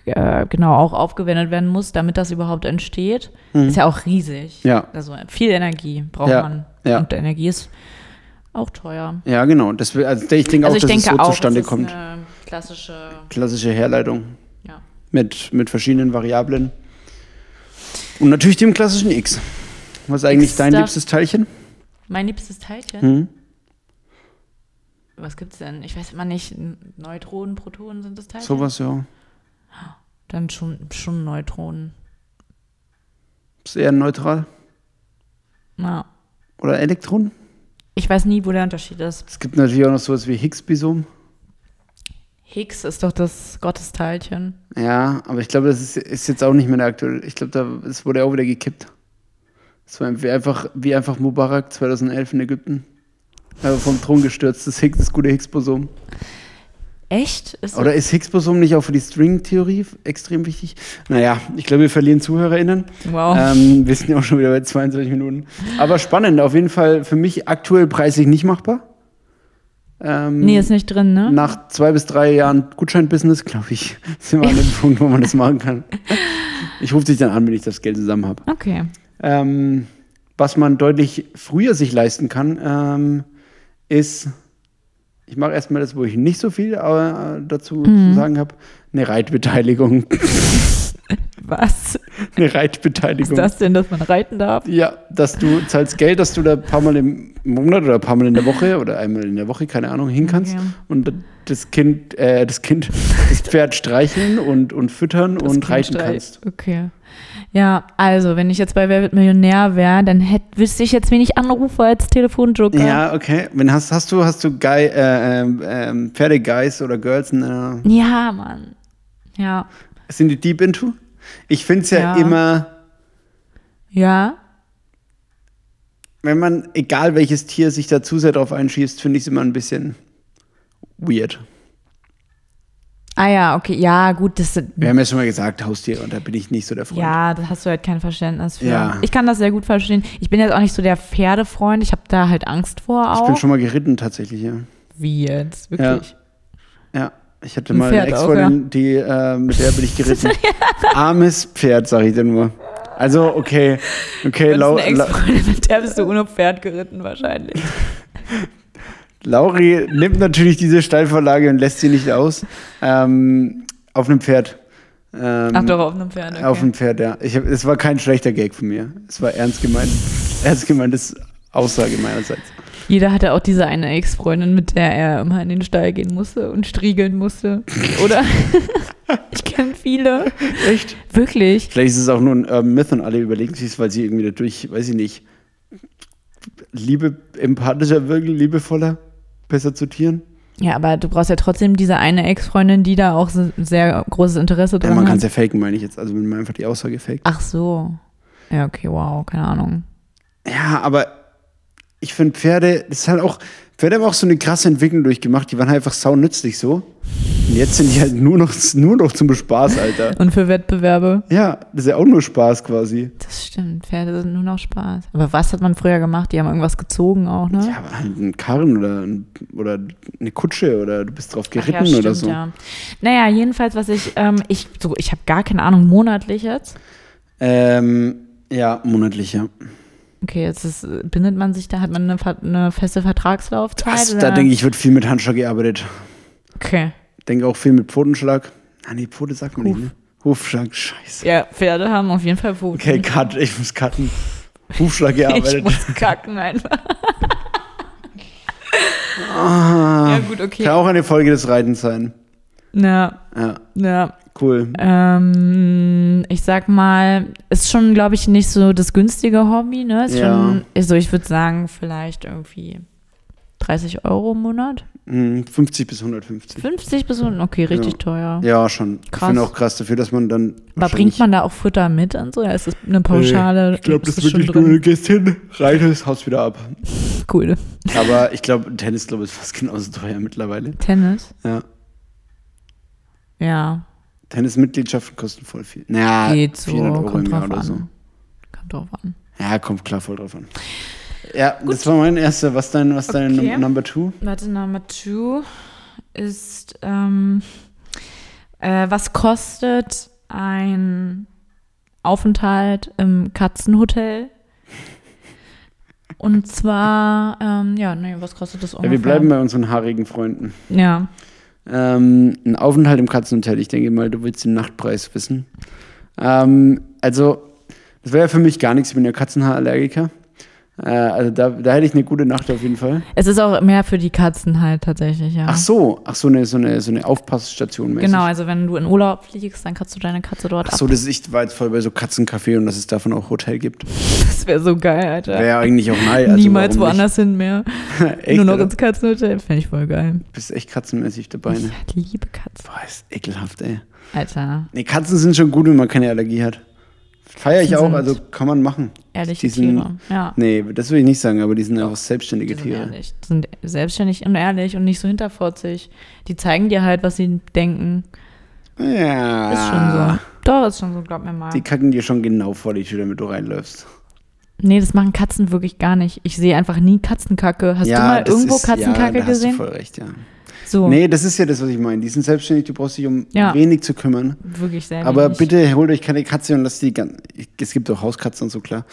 äh, genau auch aufgewendet werden muss, damit das überhaupt entsteht, ist ja auch riesig. Mhm. Ja. Also viel Energie braucht Ja, man. ja. Und Energie ist auch teuer. Ja, genau. Das, also ich denke Also auch, ich dass denke es so auch, zustande es kommt. eine klassische, Klassische Herleitung ja. mit, mit verschiedenen Variablen. Und natürlich dem klassischen X. Was ist eigentlich X dein darf- liebstes Teilchen? Mein liebstes Teilchen. Hm? Was gibt's denn? Ich weiß immer nicht. Neutronen, Protonen sind das Teilchen? Sowas, ja. Dann schon, schon Neutronen. Ist eher neutral. Ja. Oder Elektronen? Ich weiß nie, wo der Unterschied ist. Es gibt natürlich auch noch sowas wie Higgs-Boson. Higgs ist doch das Gottesteilchen. Ja, aber ich glaube, das ist, ist jetzt auch nicht mehr der aktuelle. Ich glaube, da, das wurde auch wieder gekippt. Das war wie einfach, wie einfach Mubarak 2011 in Ägypten. Also vom Thron gestürzt, das, Higgs, das gute Higgs-Boson. Echt? Ist Oder ist Higgs-Boson nicht auch für die String-Theorie extrem wichtig? Naja, ich glaube, wir verlieren ZuhörerInnen. Wow. Ähm, wir sind ja auch schon wieder bei 22 Minuten. Aber spannend, auf jeden Fall für mich aktuell preislich nicht machbar. Ähm, nee, ist nicht drin, ne? nach zwei bis drei Jahren Gutschein-Business, glaube ich, [laughs] sind wir an dem [laughs] Punkt, wo man das machen kann. Ich rufe dich dann an, wenn ich das Geld zusammen habe. Okay. Ähm, was man deutlich früher sich leisten kann, ähm, ist, ich mache erstmal das, wo ich nicht so viel äh, dazu Mhm. zu sagen habe, eine Reitbeteiligung. [laughs] Was [laughs] eine ist Reitbeteiligung. das denn, dass man reiten darf? Ja, dass du zahlst Geld, dass du da ein paar Mal im Monat oder ein paar Mal in der Woche oder einmal in der Woche, keine Ahnung, hin kannst Okay. und das Kind, äh, das Kind, [laughs] das Pferd streicheln und, und füttern Das und Kind reiten streit- kannst. Okay. Ja, also, wenn ich jetzt bei Wer wird Millionär wäre, dann hätt, wüsste ich jetzt, wen ich anrufe als Telefonjoker. Ja, okay. Wenn hast, hast du, hast du Guy, äh, ähm, Pferdeguys oder Girls, äh, Ja, Mann. Ja. sind die deep into? Ich finde es ja, Ja. immer, Ja. wenn man, egal welches Tier sich da zu sehr drauf einschießt, finde ich es immer ein bisschen weird. Ah ja, okay. Ja, gut, das Wir haben ja schon mal gesagt, Haustiere, und da bin ich nicht so der Freund. Ja, da hast du halt kein Verständnis für. Ja. Ich kann das sehr gut verstehen. Ich bin jetzt auch nicht so der Pferdefreund. Ich habe da halt Angst vor Ich auch. bin schon mal geritten tatsächlich, ja. Wie jetzt? Wirklich? Ja, ich hatte Ein mal eine Pferd Ex-Freundin, die, äh, mit der bin ich geritten. [laughs] Armes Pferd, sag ich dir nur. Also, okay, okay, Lau eine Ex-Freundin, mit der bist du ohne Pferd geritten wahrscheinlich. [laughs] Lauri nimmt natürlich diese Steilvorlage und lässt sie nicht aus. Ähm, auf einem Pferd. Ähm, Ach doch, auf einem Pferd. Okay. Auf einem Pferd, ja. Ich hab, es war kein schlechter Gag von mir. Es war ernst gemeint. [laughs] Ernst gemeintes Aussage meinerseits. Jeder hatte auch diese eine Ex-Freundin, mit der er immer in den Stall gehen musste und striegeln musste. Oder? [laughs] ich kenne viele. Echt? Wirklich. Vielleicht ist es auch nur ein Urban Myth und alle überlegen sich, weil sie irgendwie dadurch, weiß ich nicht, Liebe, empathischer wirken, liebevoller, besser zu Tieren. Ja, aber du brauchst ja trotzdem diese eine Ex-Freundin, die da auch so sehr großes Interesse Ja, dran man kann es hat. ja faken, meine ich jetzt. Also wenn man einfach die Aussage faked. Ach so. Ja, okay, wow, keine Ahnung. Ja, aber ich finde Pferde, das ist halt auch, Pferde haben auch so eine krasse Entwicklung durchgemacht. Die waren halt einfach saunützlich so. Und jetzt sind die halt nur noch, [laughs] nur noch zum Spaß, Alter. Und für Wettbewerbe. Ja, das ist ja auch nur Spaß quasi. Das stimmt, Pferde sind nur noch Spaß. Aber was hat man früher gemacht? Die haben irgendwas gezogen auch, ne? Ja, aber halt ein Karren oder, ein, oder eine Kutsche oder du bist drauf Ach geritten ja, stimmt, oder so. Ja. Naja, jedenfalls, was ich, ähm, ich, so, ich habe gar keine Ahnung, monatlich jetzt. Ähm, ja, monatlich, ja. Okay, jetzt ist, bindet man sich da, hat man eine, eine feste Vertragslaufzeit? Das, da denke ich, wird viel mit Handschlag gearbeitet. Okay. Denke auch viel mit Pfotenschlag. Ah, nee, Pfote sagt man Huf. nicht, ne? Hufschlag, scheiße. Ja, Pferde haben auf jeden Fall Pfoten. Okay, cut, ich muss cutten. Hufschlag [laughs] ich gearbeitet. muss kacken einfach. [laughs] Ah, ja, gut, okay. Kann auch eine Folge des Reitens sein. Ja, Ja, ja. Cool. Ähm, ich sag mal, ist schon, glaube ich, nicht so das günstige Hobby, ne? Ist Ja. schon, also ich würde sagen, vielleicht irgendwie 30 Euro im Monat. Hm, 50 bis 150. 50 bis 100, okay, richtig Ja. teuer. Ja, schon. Ich Krass. finde auch krass dafür, dass man dann. Aber bringt man da auch Futter mit und so? Ja, ist das eine Pauschale? Ich glaube, das ist wirklich nur, du gehst hin, reitest, haust wieder ab. [laughs] Cool. Aber ich glaube, Tennis, ich, ist fast genauso teuer mittlerweile. Tennis? Ja. Ja, Tennismitgliedschaften kosten voll viel. Naja, geht so, 400 Euro im kommt Jahr drauf oder an. so. Kommt drauf an. Ja, kommt klar voll drauf an. Ja, das war mein erster. Was dein, was dein Okay. Num- Number Two? Warte, Number two ist, ähm, äh, was kostet ein Aufenthalt im Katzenhotel? Und zwar, ähm, ja, nee, was kostet das Ja, ungefähr? wir bleiben bei unseren haarigen Freunden. Ja, Ähm, ein Aufenthalt im Katzenhotel. Ich denke mal, du willst den Nachtpreis wissen. Ähm, also, das wäre für mich gar nichts. Ich bin ja Katzenhaarallergiker. Äh, also, da, da hätte ich eine gute Nacht auf jeden Fall. es ist auch mehr für die Katzen halt tatsächlich, ja. Ach so, ach so, eine, so eine, so eine Aufpassstation mäßig. Genau, also wenn du in Urlaub fliegst, dann kannst du deine Katze dort Ach so, das ist, ich war jetzt voll bei so Katzencafé und dass es davon auch Hotel gibt. [laughs] Das wäre so geil, Alter. Wäre ja eigentlich auch nice. Also Niemals woanders hin mehr. [laughs] Echt, Nur noch oder? ins Katzenhotel. Fände ich voll geil. Du bist echt katzenmäßig dabei, ne? Ich liebe Katzen. Boah, ist ekelhaft, ey. Alter, Nee, Katzen sind schon gut, wenn man keine Allergie hat. Feier ich auch, also kann man machen. ehrliche Die sind- Tiere. Ja. Nee, das will ich nicht sagen, aber die sind einfach selbstständige Die sind Tiere. ehrlich. Die sind selbstständig und ehrlich und nicht so hinterfotzig. Die zeigen dir halt, was sie denken. Ja. Ist schon so. Doch, ist schon so, glaub mir mal. Die kacken dir schon genau vor die Tür, damit du reinläufst. Nee, das machen Katzen wirklich gar nicht. Ich sehe einfach nie Katzenkacke. Hast du mal irgendwo ist- Katzenkacke ja, da gesehen? Hast du voll recht, ja. So, Nee, das ist ja das, was ich meine. Die sind selbstständig, du brauchst dich um Ja. wenig zu kümmern. wirklich sehr Aber wenig. bitte holt euch keine Katze und lasst die gan- Es gibt auch Hauskatzen und so, klar.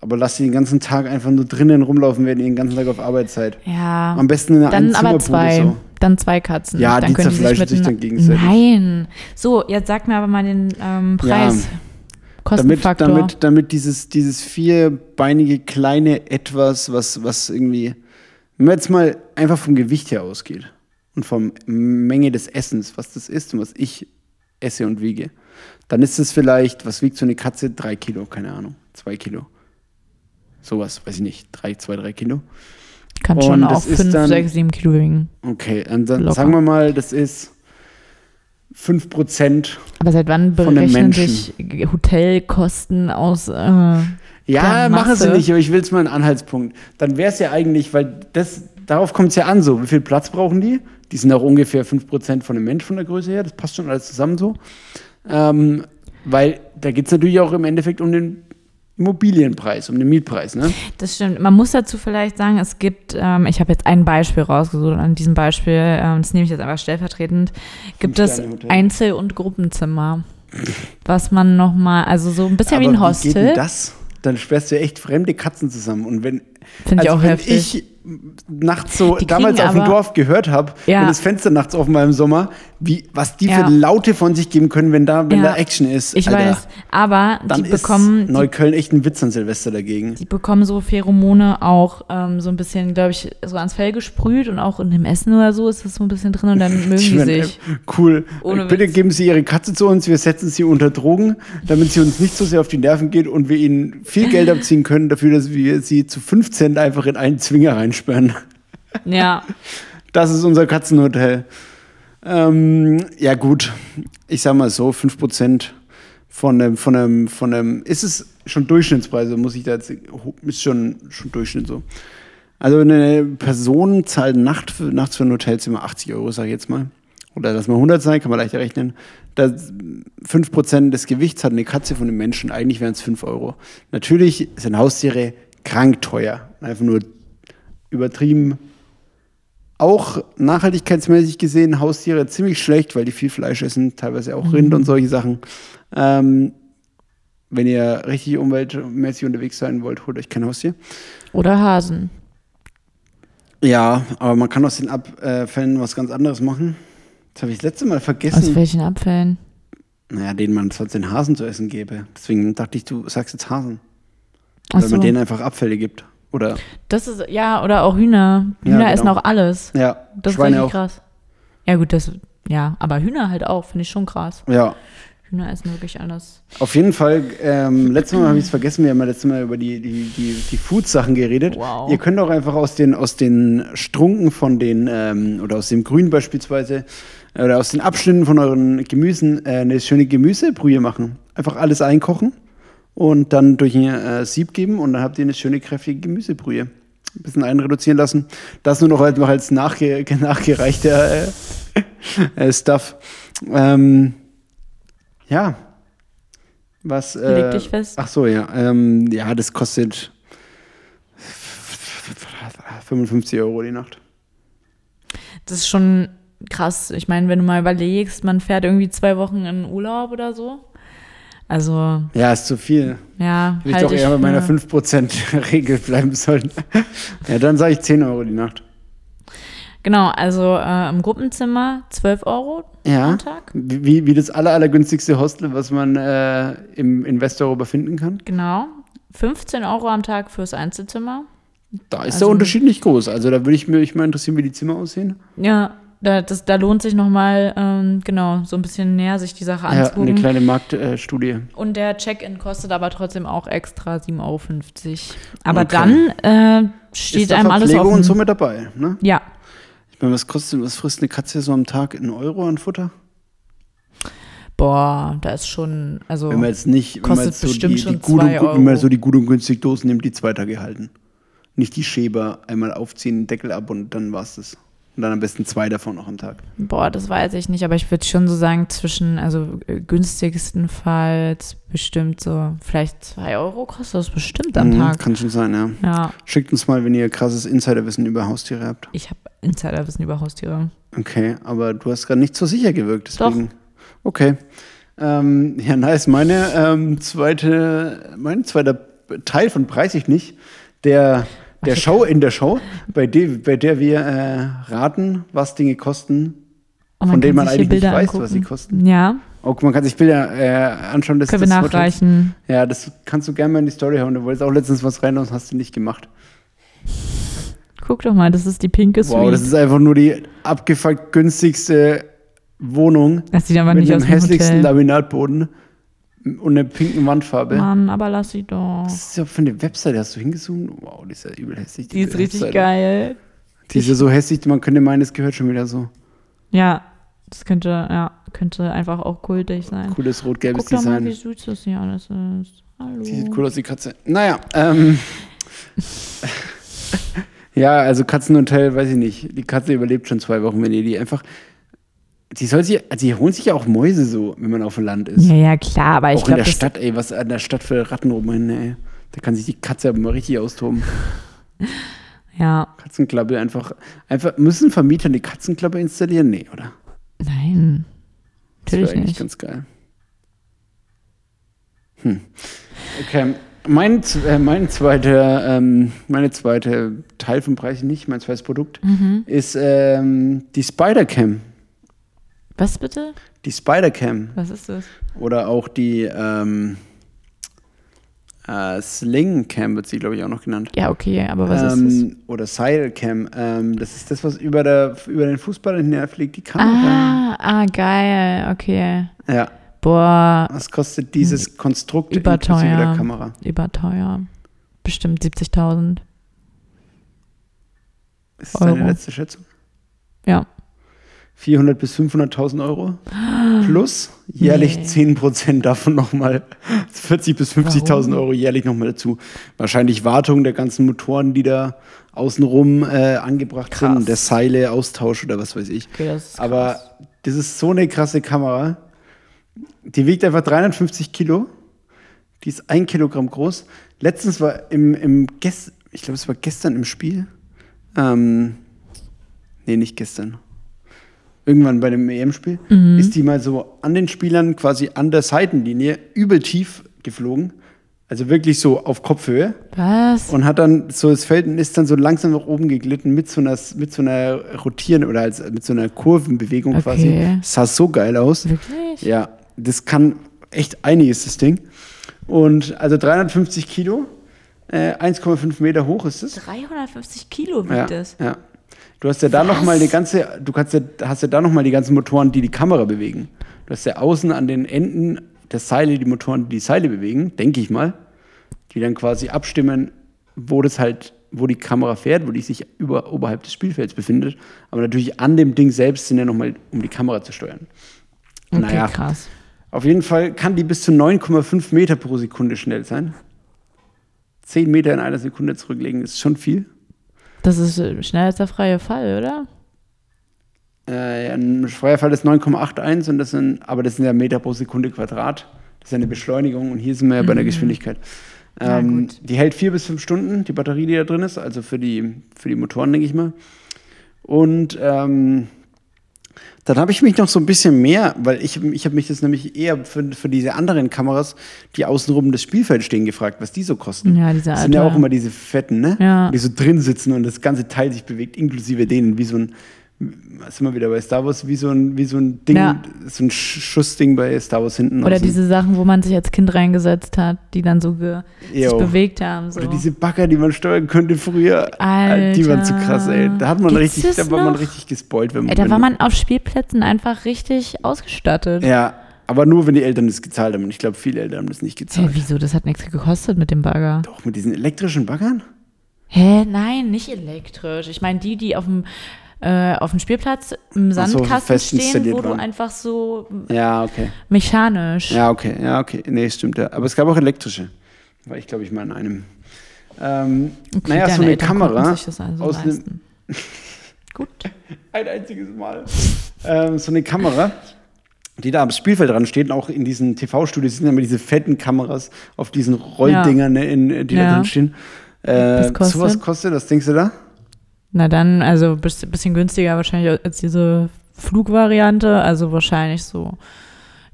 Aber lasst die den ganzen Tag einfach nur drinnen rumlaufen, wenn ihr den ganzen Tag auf Arbeit seid. Ja. Am besten in einer Dann aber zwei. so. Dann zwei Katzen. Ja, dann die können sich zerfleischen sich miteinander- dann gegenseitig. Nein. So, jetzt sag mir aber mal den ähm, Preis. damit, Kostenfaktor. damit, damit dieses, dieses vierbeinige kleine Etwas, was, was irgendwie, wenn man jetzt mal einfach vom Gewicht her ausgeht und vom Menge des Essens, was das ist und was ich esse und wiege, dann ist es vielleicht, was wiegt so eine Katze? Drei Kilo, keine Ahnung, zwei Kilo. Sowas, weiß ich nicht, drei, zwei, drei Kilo. Kann schon Und auch das ist 5, dann- 6, 7 Kilo wiegen. Okay, und dann Locker. sagen wir mal, das ist 5% Aber seit wann berechnen sich Hotelkosten aus? Äh, Ja, machen sie nicht, aber ich will es mal einen Anhaltspunkt. Dann wäre es ja eigentlich, weil das, darauf kommt es ja an, so, wie viel Platz brauchen die? Die sind auch ungefähr 5% von dem Mensch von der Größe her, das passt schon alles zusammen so. Ähm, weil da geht es natürlich auch im Endeffekt um den Immobilienpreis, um den Mietpreis, ne? Das stimmt. Man muss dazu vielleicht sagen, es gibt, ähm, ich habe jetzt ein Beispiel rausgesucht und an diesem Beispiel, ähm, das nehme ich jetzt einfach stellvertretend, gibt es. Einzel- und Gruppenzimmer. Was man nochmal, also so ein bisschen wie ein Aber Wie geht denn Hostel. das? Dann sperrst du ja echt fremde Katzen zusammen. Und wenn, Finde ich also auch wenn heftig. ich nachts so Die damals auf dem aber- Dorf gehört habe, Ja. wenn das Fenster nachts offen war im Sommer, wie, was die Ja. für Laute von sich geben können, wenn da, wenn Ja. da Action ist. ich Alter. weiß, aber Dann die bekommen, die Neukölln echt ein Witz an Silvester dagegen. Die bekommen so Pheromone auch ähm, so ein bisschen, glaube ich, so ans Fell gesprüht und auch in dem Essen oder so ist das so ein bisschen drin und dann [laughs] mögen die werden, sich. Cool. Ohne Bitte Witz. geben Sie Ihre Katze zu uns, wir setzen sie unter Drogen, damit sie uns nicht so sehr auf die Nerven geht und wir ihnen viel Geld abziehen können dafür, dass wir sie zu 5 Cent einfach in einen Zwinger reinsperren. Ja, Das ist unser Katzenhotel. Ähm, ja, gut. Ich sag mal so, 5% von einem, von einem, von einem, ist es schon Durchschnittspreise, muss ich da jetzt, ist schon, schon Durchschnitt so. Also eine Person zahlt Nacht für, nachts für ein Hotelzimmer 80 Euro, sag ich jetzt mal. Oder lass mal 100 sein, kann man leichter rechnen. Das 5% des Gewichts hat eine Katze von einem Menschen, eigentlich wären es 5 Euro. Natürlich sind Haustiere krank teuer. Einfach nur übertrieben. Auch nachhaltigkeitsmäßig gesehen Haustiere ziemlich schlecht, weil die viel Fleisch essen, teilweise auch Rind und solche Sachen. Ähm, wenn ihr richtig umweltmäßig unterwegs sein wollt, holt euch kein Haustier. Oder Hasen. Ja, aber man kann aus den Abfällen was ganz anderes machen. Das habe ich das letzte Mal Aus vergessen. welchen Abfällen? Naja, denen man sonst den Hasen zu essen gäbe. Deswegen dachte ich, du sagst jetzt Hasen. Ach Weil man so. denen einfach Abfälle gibt. Oder, Das ist, ja, oder auch Hühner. Ja, Hühner genau. essen auch alles. ja, Das ist Schweine richtig auch. krass. Ja, gut, das, ja, aber Hühner halt auch, finde ich schon krass. Ja, Hühner essen wirklich alles. auf jeden Fall. Ähm, letztes Mal habe ich es vergessen. Wir haben ja letztes Mal über die, die, die, die Food-Sachen geredet. Wow. Ihr könnt auch einfach aus den, aus den Strunken von den, ähm, oder aus dem Grün beispielsweise, oder aus den Abschnitten von euren Gemüsen äh, eine schöne Gemüsebrühe machen. Einfach alles einkochen und dann durch ein äh, Sieb geben und dann habt ihr eine schöne, kräftige Gemüsebrühe. Ein bisschen einreduzieren lassen. Das nur noch als, noch als nachge [laughs] nachgereichter äh, [laughs] äh, Stuff. Ähm, ja. Was. Äh, Leg dich fest. Ach so, ja. Ähm, ja, das kostet 55 Euro die Nacht. Das ist schon krass. Ich meine, wenn du mal überlegst, man fährt irgendwie zwei Wochen in Urlaub oder so. Also, Ja, ist zu viel. ja, ich halt doch eher bei meiner für- 5%-Regel bleiben sollen. ja, dann sage ich 10 Euro die Nacht. Genau, also äh, im Gruppenzimmer 12 Euro Ja. am Tag. Wie, wie das aller, allergünstigste Hostel, was man äh, im in Westeuropa finden kann. Genau. 15 Euro am Tag fürs Einzelzimmer. Da ist Also- der Unterschied nicht groß. Also da würde ich mich mal interessieren, wie die Zimmer aussehen. Ja, da, das, da lohnt sich nochmal, ähm, genau, so ein bisschen näher sich die Sache Ja, eine kleine Marktstudie. Und der Check-in kostet aber trotzdem auch extra 7,50 Euro. Aber Okay. dann äh, steht ist einem alles offen. und so mit dabei. Ne? Ja, Ich meine, was kostet, was frisst eine Katze so am Tag? Ein Euro an Futter? boah, da ist schon, also Wenn man jetzt nicht, wenn man kostet jetzt so bestimmt die, die schon gut und, zwei gut, wenn man Euro. so die gut und günstig Dosen nimmt, die zwei Tage halten. Nicht die Schäber einmal aufziehen, Deckel ab und dann war's das. Und dann am besten zwei davon noch am Tag. Boah, das weiß ich nicht, aber ich würde schon so sagen, zwischen, also äh, günstigstenfalls bestimmt so, vielleicht zwei Euro kostet das bestimmt am Mhm, Tag. Kann schon sein, ja. Ja, Schickt uns mal, wenn ihr krasses Insiderwissen über Haustiere habt. ich habe Insiderwissen über Haustiere. Okay, aber du hast gerade nicht so sicher gewirkt, deswegen. Okay. Ähm, ja, nice. Meine ähm, zweite, mein zweiter Teil von Preis ich nicht, der, der Show in der Show, bei, de, bei der wir äh, raten, was Dinge kosten, Oh, von denen man eigentlich nicht weiß, angucken. was sie kosten. Ja, Oh, man kann sich Bilder äh, anschauen. Das, können wir das Hotels. nachreichen. Ja, das kannst du gerne mal in die Story hauen. Du wolltest auch letztens was rein und hast du nicht gemacht. Guck doch mal, das ist die pinke Suite. Wow, das ist einfach nur die abgefuckt günstigste Wohnung das sieht aber nicht dem aus ein hässlichsten Hotel. Laminatboden und einer pinken Wandfarbe. Mann, aber lass sie doch. Was ist das für eine Webseite? Hast du hingezoomt? Wow, die ist ja übel hässlich. Die ist richtig Webseite. geil. Die ist ja so hässlich, man könnte meinen, es gehört schon wieder so. Ja, das könnte, ja, könnte einfach auch kultig sein. Cooles rot-gelbes Guck doch mal, wie Design. süß das hier alles ist. Hallo. Die sieht cool aus, die Katze. Naja, ähm. [laughs] ja, also Katzenhotel, weiß ich nicht. Die Katze überlebt schon zwei Wochen, wenn ihr die einfach. Die soll sich, also die holen sich ja auch Mäuse so, wenn man auf dem Land ist. Ja, ja, klar, aber ich auch in glaube, der das Stadt, ey, was an der Stadt für Ratten rumrennen, ey. Da kann sich die Katze aber mal richtig austoben. [laughs] ja, Katzenklappe einfach, einfach, müssen Vermieter die Katzenklappe installieren? Nee, oder? nein. Das Natürlich eigentlich nicht. ganz geil. Hm. Okay, mein, äh, mein zweiter, ähm, meine zweite Teil vom Preis nicht, mein zweites Produkt, Mhm. ist ähm, die Spider-Cam. Was bitte? Die Spider-Cam. Was ist das? Oder auch die ähm, äh, Sling-Cam wird sie, glaube ich, auch noch genannt. Ja, okay, aber was ist ähm, Oder Seil-Cam. Ähm, das ist das, was über, der, über den Fußball hinterfliegt, die das? Kamera. Ah, ah, geil, okay. Ja, Boah, was kostet dieses Konstrukt inklusive der. Kamera? Überteuer. Bestimmt 70.000. Ist das deine letzte Schätzung? Ja. 400 bis 500.000 Euro? plus jährlich Nee. 10% davon nochmal 40.000 bis 50.000 Euro jährlich nochmal dazu. Wahrscheinlich Wartung der ganzen Motoren, die da außenrum äh, angebracht Krass. sind, der Seile, Austausch oder was weiß ich. Okay, das Aber krass. das ist so eine krasse Kamera. Die wiegt einfach 350 Kilo. Die ist ein Kilogramm groß. Letztens war im, im ich glaube, es war gestern im Spiel. Ähm, nee, nicht gestern. Irgendwann bei dem EM-Spiel ist die mal so an den Spielern quasi an der Seitenlinie übel tief geflogen. Also wirklich so auf Kopfhöhe Was? und hat dann so das Feld und ist dann so langsam nach oben geglitten mit so einer, mit so einer rotierenden oder als, mit so einer Kurvenbewegung Okay. quasi. Das sah so geil aus. Wirklich? Ja, das kann echt einiges, das Ding. Und also 350 Kilo, äh, 1,5 Meter hoch ist es. 350 Kilo wiegt Ja, das. ja. Du hast ja da noch mal eine ganze, du kannst ja, hast ja da noch mal die ganzen Motoren, die die Kamera bewegen. Du hast ja außen an den Enden der Seile die Motoren, die die Seile bewegen, denke ich mal, die dann quasi abstimmen, wo das halt, wo die Kamera fährt, wo die sich über, oberhalb des Spielfelds befindet. Aber natürlich an dem Ding selbst sind ja noch mal, um die Kamera zu steuern. Okay, Naja. krass. Auf jeden Fall kann die bis zu 9,5 Meter pro Sekunde schnell sein. 10 Meter in einer Sekunde zurücklegen ist schon viel. Das ist äh, schneller als der freie Fall, oder? Äh, ein freier Fall ist 9,81 und das sind, aber das sind ja Meter pro Sekunde Quadrat. Das ist ja eine Beschleunigung und hier sind wir ja bei der Geschwindigkeit. Na Ähm, die hält vier bis fünf Stunden, die Batterie, die da drin ist, also für die, für die Motoren, denke ich mal. Und ähm, dann habe ich mich noch so ein bisschen mehr, weil ich, ich habe mich das nämlich eher für, für diese anderen Kameras, die außenrum das Spielfeld stehen, gefragt, was die so kosten. Ja, diese Das sind ja auch immer diese fetten, ne? Ja. Die so drin sitzen und das ganze Teil sich bewegt, inklusive denen, wie so ein, sind wir wieder bei Star Wars, wie so ein, wie so ein Ding, Ja. so ein Sch- Schussding bei Star Wars hinten. Oder diese Sachen, wo man sich als Kind reingesetzt hat, die dann so sich bewegt haben. So. Oder diese Bagger, die man steuern könnte früher. Alter. Die waren zu krass, ey. Da hat man Gibt's richtig, da war man richtig gespoilt, wenn Ey, da war man auf Spielplätzen einfach richtig ausgestattet. Ja, aber nur, wenn die Eltern das gezahlt haben. Und ich glaube, viele Eltern haben das nicht gezahlt. wieso? Das hat nichts gekostet mit dem Bagger. Doch, mit diesen elektrischen Baggern? Hä, nein, nicht elektrisch. Ich meine, die, die auf dem, äh, auf dem Spielplatz im so, Sandkasten fest stehen, wo du waren. einfach so Ja, okay. mechanisch. Ja, okay, ja, okay. Nee, stimmt ja. Aber es gab auch elektrische. War ich, glaube ich, mal in einem. Ähm, Okay, naja, so eine Eltern Kamera. Sich das also aus einem- leisten. [laughs] Gut. Ein einziges Mal. ähm, so eine Kamera, die da am Spielfeld dran steht, und auch in diesen TV-Studios sind ja immer diese fetten Kameras auf diesen Rolldingern, ne, in, die da Ja. drin stehen. Äh, Was kostet? sowas kostet, was denkst du da? Na dann, also ein bisschen günstiger wahrscheinlich als diese Flugvariante. Also wahrscheinlich so,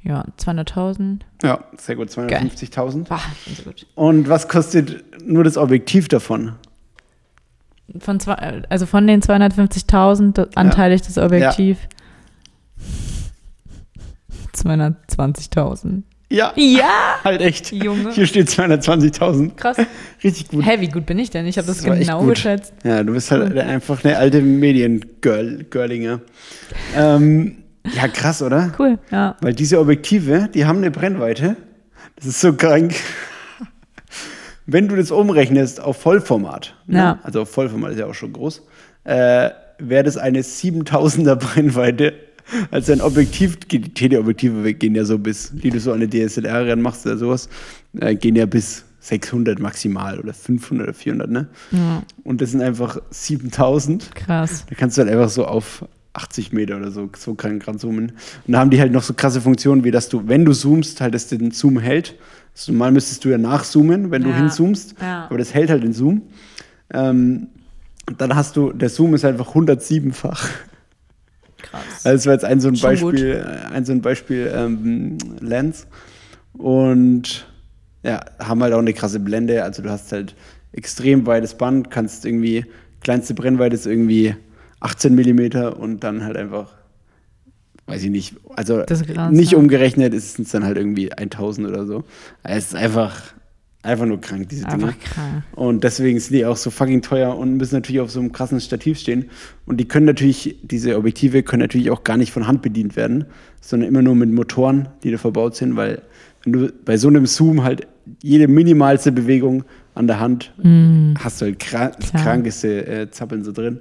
ja, 200.000. Ja, sehr gut, 250.000. Bah, so gut. Und was kostet nur das Objektiv davon? Von zwei, also von den 250.000 anteilig das Objektiv. [laughs] 220.000. Ja, Ja! [laughs] halt echt. Junge. Hier steht 220.000. Krass. Richtig gut. Hä, wie gut bin ich denn? Ich habe das, Das genau geschätzt. Ja, du bist halt einfach eine alte Medien-Girlinger. Ähm, ja, krass, oder? Cool, ja. Weil diese Objektive, die haben eine Brennweite. Das ist so krank. [laughs] Wenn du das umrechnest auf Vollformat, ne? Ja. also auf Vollformat ist ja auch schon groß, äh, wäre das eine 7000er Brennweite. Also ein Objektiv, die Teleobjektive gehen ja so bis, die du so an eine DSLR ranmachst oder sowas, äh, gehen ja bis 600 maximal oder 500 oder 400, ne? ja. Und das sind einfach 7000. Krass. Da kannst du halt einfach so auf 80 Meter oder so, so krank ranzoomen. Und da haben die halt noch so krasse Funktionen, wie dass du, wenn du zoomst, halt dass den Zoom hält. Also normal müsstest du ja nachzoomen, wenn du Ja. hinzoomst, Ja. aber das hält halt den Zoom. Ähm, dann hast du, der Zoom ist einfach 107-fach. Also das war jetzt ein so ein Schon Beispiel, äh, ein so ein Beispiel ähm, Lens. Und ja, haben halt auch eine krasse Blende. Also du hast halt extrem weites Band, kannst irgendwie, kleinste Brennweite ist irgendwie 18 Millimeter und dann halt einfach, weiß ich nicht, also nicht umgerechnet ist es dann halt irgendwie 1000 oder so. Es ist einfach, einfach nur krank, diese Dinge. Einfach krank. Und deswegen sind die auch so fucking teuer und müssen natürlich auf so einem krassen Stativ stehen. Und die können natürlich, diese Objektive können natürlich auch gar nicht von Hand bedient werden, sondern immer nur mit Motoren, die da verbaut sind, weil wenn du bei so einem Zoom halt jede minimalste Bewegung an der Hand hast du halt krank, das Klar. krankeste äh, Zappeln so drin.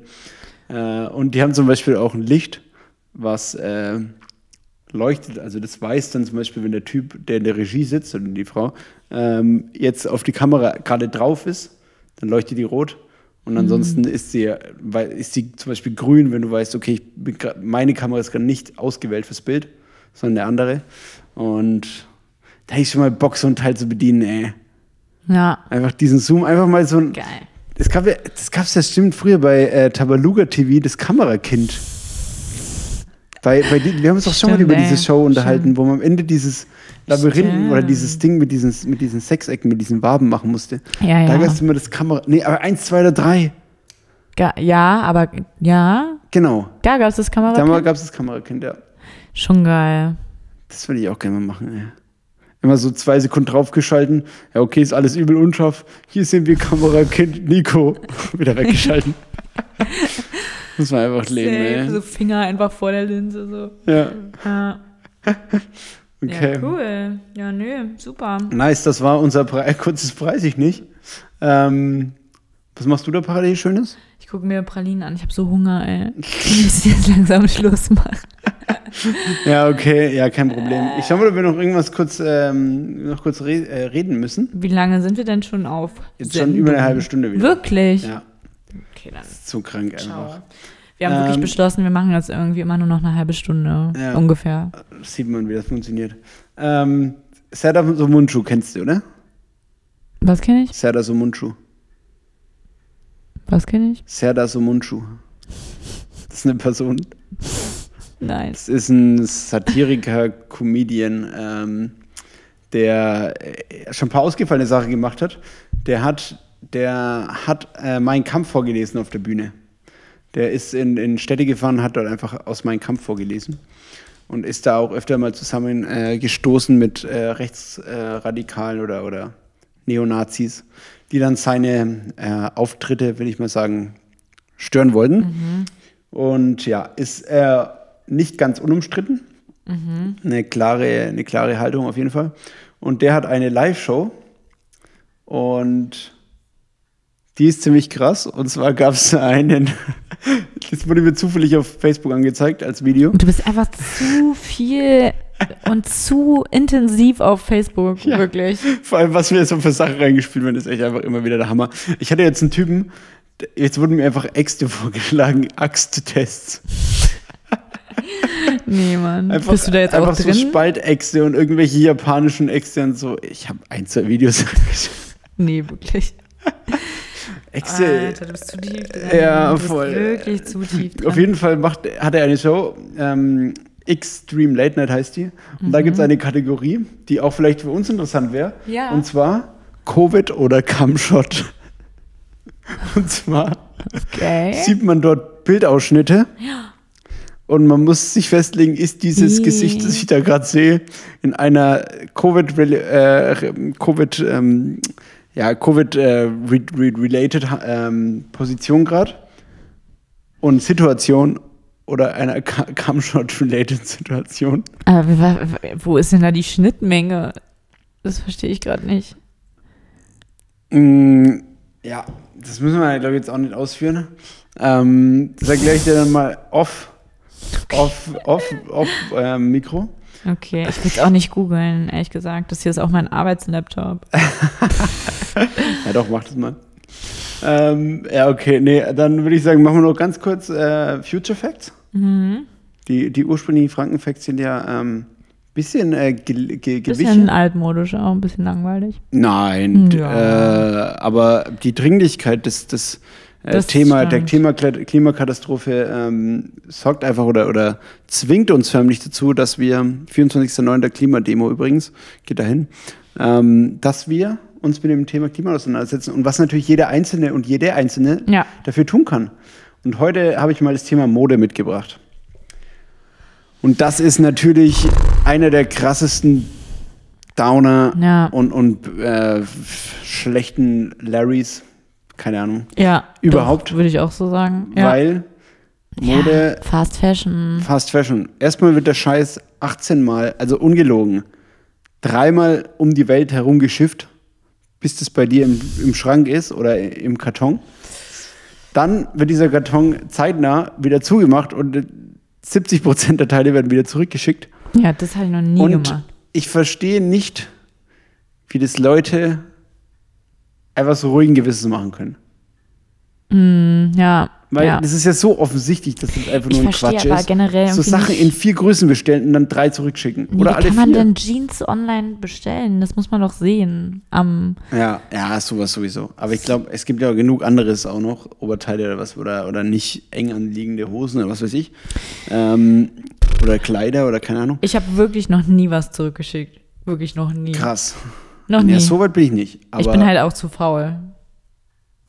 Äh, und die haben zum Beispiel auch ein Licht, was äh, leuchtet, also das weiß dann zum Beispiel, wenn der Typ, der in der Regie sitzt oder die Frau, ähm, jetzt auf die Kamera gerade drauf ist, dann leuchtet die rot. Und ansonsten ist sie, weil- ist sie zum Beispiel grün, wenn du weißt, okay, ich bin grad, meine Kamera ist gerade nicht ausgewählt fürs Bild, sondern eine andere. Und da hätte ich schon mal Bock, so ein Teil zu bedienen, ey. Ja. Einfach diesen Zoom, einfach mal so ein. Geil. Es gab ja, das gab es ja stimmt früher bei äh, Tabaluga TV, das Kamerakind. Bei, bei wir haben uns doch schon mal über ey. diese Show unterhalten, Stimmt. wo man am Ende dieses Labyrinth Stimmt. oder dieses Ding mit diesen, mit diesen Sechsecken, mit diesen Waben machen musste. Ja, Da ja. gab es immer das Kamera. Nee, aber eins, zwei oder drei. Ga ja, aber ja, Genau. da gab es das Da Kamera. gab es das Kamerakind, ja. Schon geil. Das würde ich auch gerne mal machen, ey. Immer so zwei Sekunden draufgeschalten. Ja, okay, ist alles übel unscharf. Hier sehen wir Kamerakind Nico. [laughs] Wieder weggeschalten. [laughs] Muss man einfach leben, So ey. Finger einfach vor der Linse. So. Ja, Ja. [laughs] okay. ja, cool. Ja, nö, super. Nice, das war unser Pre [laughs] kurzes Preis, ich nicht. Ähm, was machst du da parallel Schönes? Ich gucke mir Pralinen an. Ich habe so Hunger, ey. [laughs] Ich muss jetzt langsam Schluss machen. [laughs] Ja, okay, ja, kein Problem. Ich schau mal, ob wir noch irgendwas kurz, ähm, noch kurz re äh, reden müssen. Wie lange sind wir denn schon auf? Jetzt schon über eine halbe Stunde wieder. Wirklich? Ja, Okay, dann zu krank ciao. Wir haben wirklich Ähm, beschlossen, wir machen jetzt irgendwie immer nur noch eine halbe Stunde. Ja. Ungefähr. Sieht man, wie das funktioniert. Ähm, Serdar Somunchu kennst du, oder? Was kenne ich? Serdar Somunchu. Was kenne ich? Serdar Somunchu. Das ist eine Person. Nein. Das ist ein Satiriker, Comedian, ähm, der äh, schon ein paar ausgefallene Sachen gemacht hat. Der hat, der hat äh, Mein Kampf vorgelesen auf der Bühne. Der ist in, in Städte gefahren, hat dort einfach aus Mein Kampf vorgelesen und ist da auch öfter mal zusammen äh, gestoßen mit äh, Rechtsradikalen oder, oder Neonazis, die dann seine äh, Auftritte, will ich mal sagen, stören wollten. Und ja, ist er nicht ganz unumstritten. Eine, klare, eine klare Haltung auf jeden Fall. Und der hat eine Live-Show und die ist ziemlich krass. Und zwar gab es [laughs] einen, das wurde mir zufällig auf Facebook angezeigt als Video. Und du bist einfach zu viel und zu intensiv auf Facebook, Ja. wirklich. Vor allem, was mir so für Sachen reingespielt werden, ist echt einfach immer wieder der Hammer. Ich hatte jetzt einen Typen, jetzt wurden mir einfach Äxte [laughs] vorgeschlagen, Axttests. Nee, Mann. Einfach, bist du da jetzt einfach auch so drin? Spaltäxte und irgendwelche japanischen Äxte und so. Ich habe ein, zwei Videos [laughs] angeschaut. nee, wirklich. Äxte. Alter, du bist zu tief drin. Ja, du bist voll. wirklich zu tief [laughs] drin. Auf jeden Fall macht, hat er eine Show, ähm, Extreme Late Night heißt die. Und da gibt es eine Kategorie, die auch vielleicht für uns interessant wäre. Mhm. Ja. Und zwar Covid oder Cumshot. [laughs] Und zwar Okay. sieht man dort Bildausschnitte. Und man muss sich festlegen, ist dieses Ih. Gesicht, das ich da gerade sehe, in einer Covid, äh, Covid, ähm, ja, Covid äh, ähm, Position gerade und Situation oder einer Cumshot [laughs] related Situation. Aber wa- wo ist denn da die Schnittmenge? Das verstehe ich gerade nicht. Mm, ja, das müssen wir, glaube ich, jetzt auch nicht ausführen. Ähm, das erkläre ich dir dann mal off, off, off, off [laughs] ähm, Mikro. Okay, ich will es auch nicht googeln, ehrlich gesagt. Das hier ist auch mein Arbeitslaptop. [laughs] Ja, doch, mach das mal. Ähm, ja, okay, nee, dann würde ich sagen, machen wir noch ganz kurz äh, Future Facts. Mhm. Die, die ursprünglichen Franken-Facts sind ja ein bisschen äh, ge ge Bisschen gewichen. altmodisch, auch ein bisschen langweilig. Nein, d- Ja. äh, aber die Dringlichkeit des, des Das Thema, der Klimakatastrophe ähm, sorgt einfach oder, oder zwingt uns förmlich dazu, dass wir, 24.09. der Klimademo übrigens, geht dahin, ähm, dass wir uns mit dem Thema Klima auseinandersetzen und was natürlich jeder Einzelne und jede Einzelne Ja. dafür tun kann. Und heute habe ich mal das Thema Mode mitgebracht. Und das ist natürlich einer der krassesten Downer Ja. und, und äh, schlechten Larrys, keine Ahnung, Ja. Überhaupt? Würde ich auch so sagen. Ja. weil Mode, Ja, Fast Fashion. Fast Fashion. Erstmal wird der Scheiß 18 Mal, also ungelogen, dreimal um die Welt herum geschifft, bis das bei dir im, im Schrank ist oder im Karton. Dann wird dieser Karton zeitnah wieder zugemacht und 70 Prozent der Teile werden wieder zurückgeschickt. Ja, das habe ich noch nie Und gemacht. ich verstehe nicht, wie das Leute einfach so ruhigen Gewissens machen können. Ja. Weil ja. das ist ja so offensichtlich, dass das einfach Ich nur ein verstehe Quatsch aber ist. generell so Sachen in vier Größen bestellen und dann drei zurückschicken. Nee, Oder wie alle kann man vier. denn Jeans online bestellen? Das muss man doch sehen. Am Ja, ja, sowas sowieso. Aber ich glaube, es gibt ja genug anderes auch noch, Oberteile oder was, oder, oder nicht eng anliegende Hosen oder was weiß ich. Ähm, oder Kleider oder keine Ahnung. ich habe wirklich noch nie was zurückgeschickt. Wirklich noch nie. Krass. Noch nie. Ja, so weit bin ich nicht. Aber, ich bin halt auch zu faul.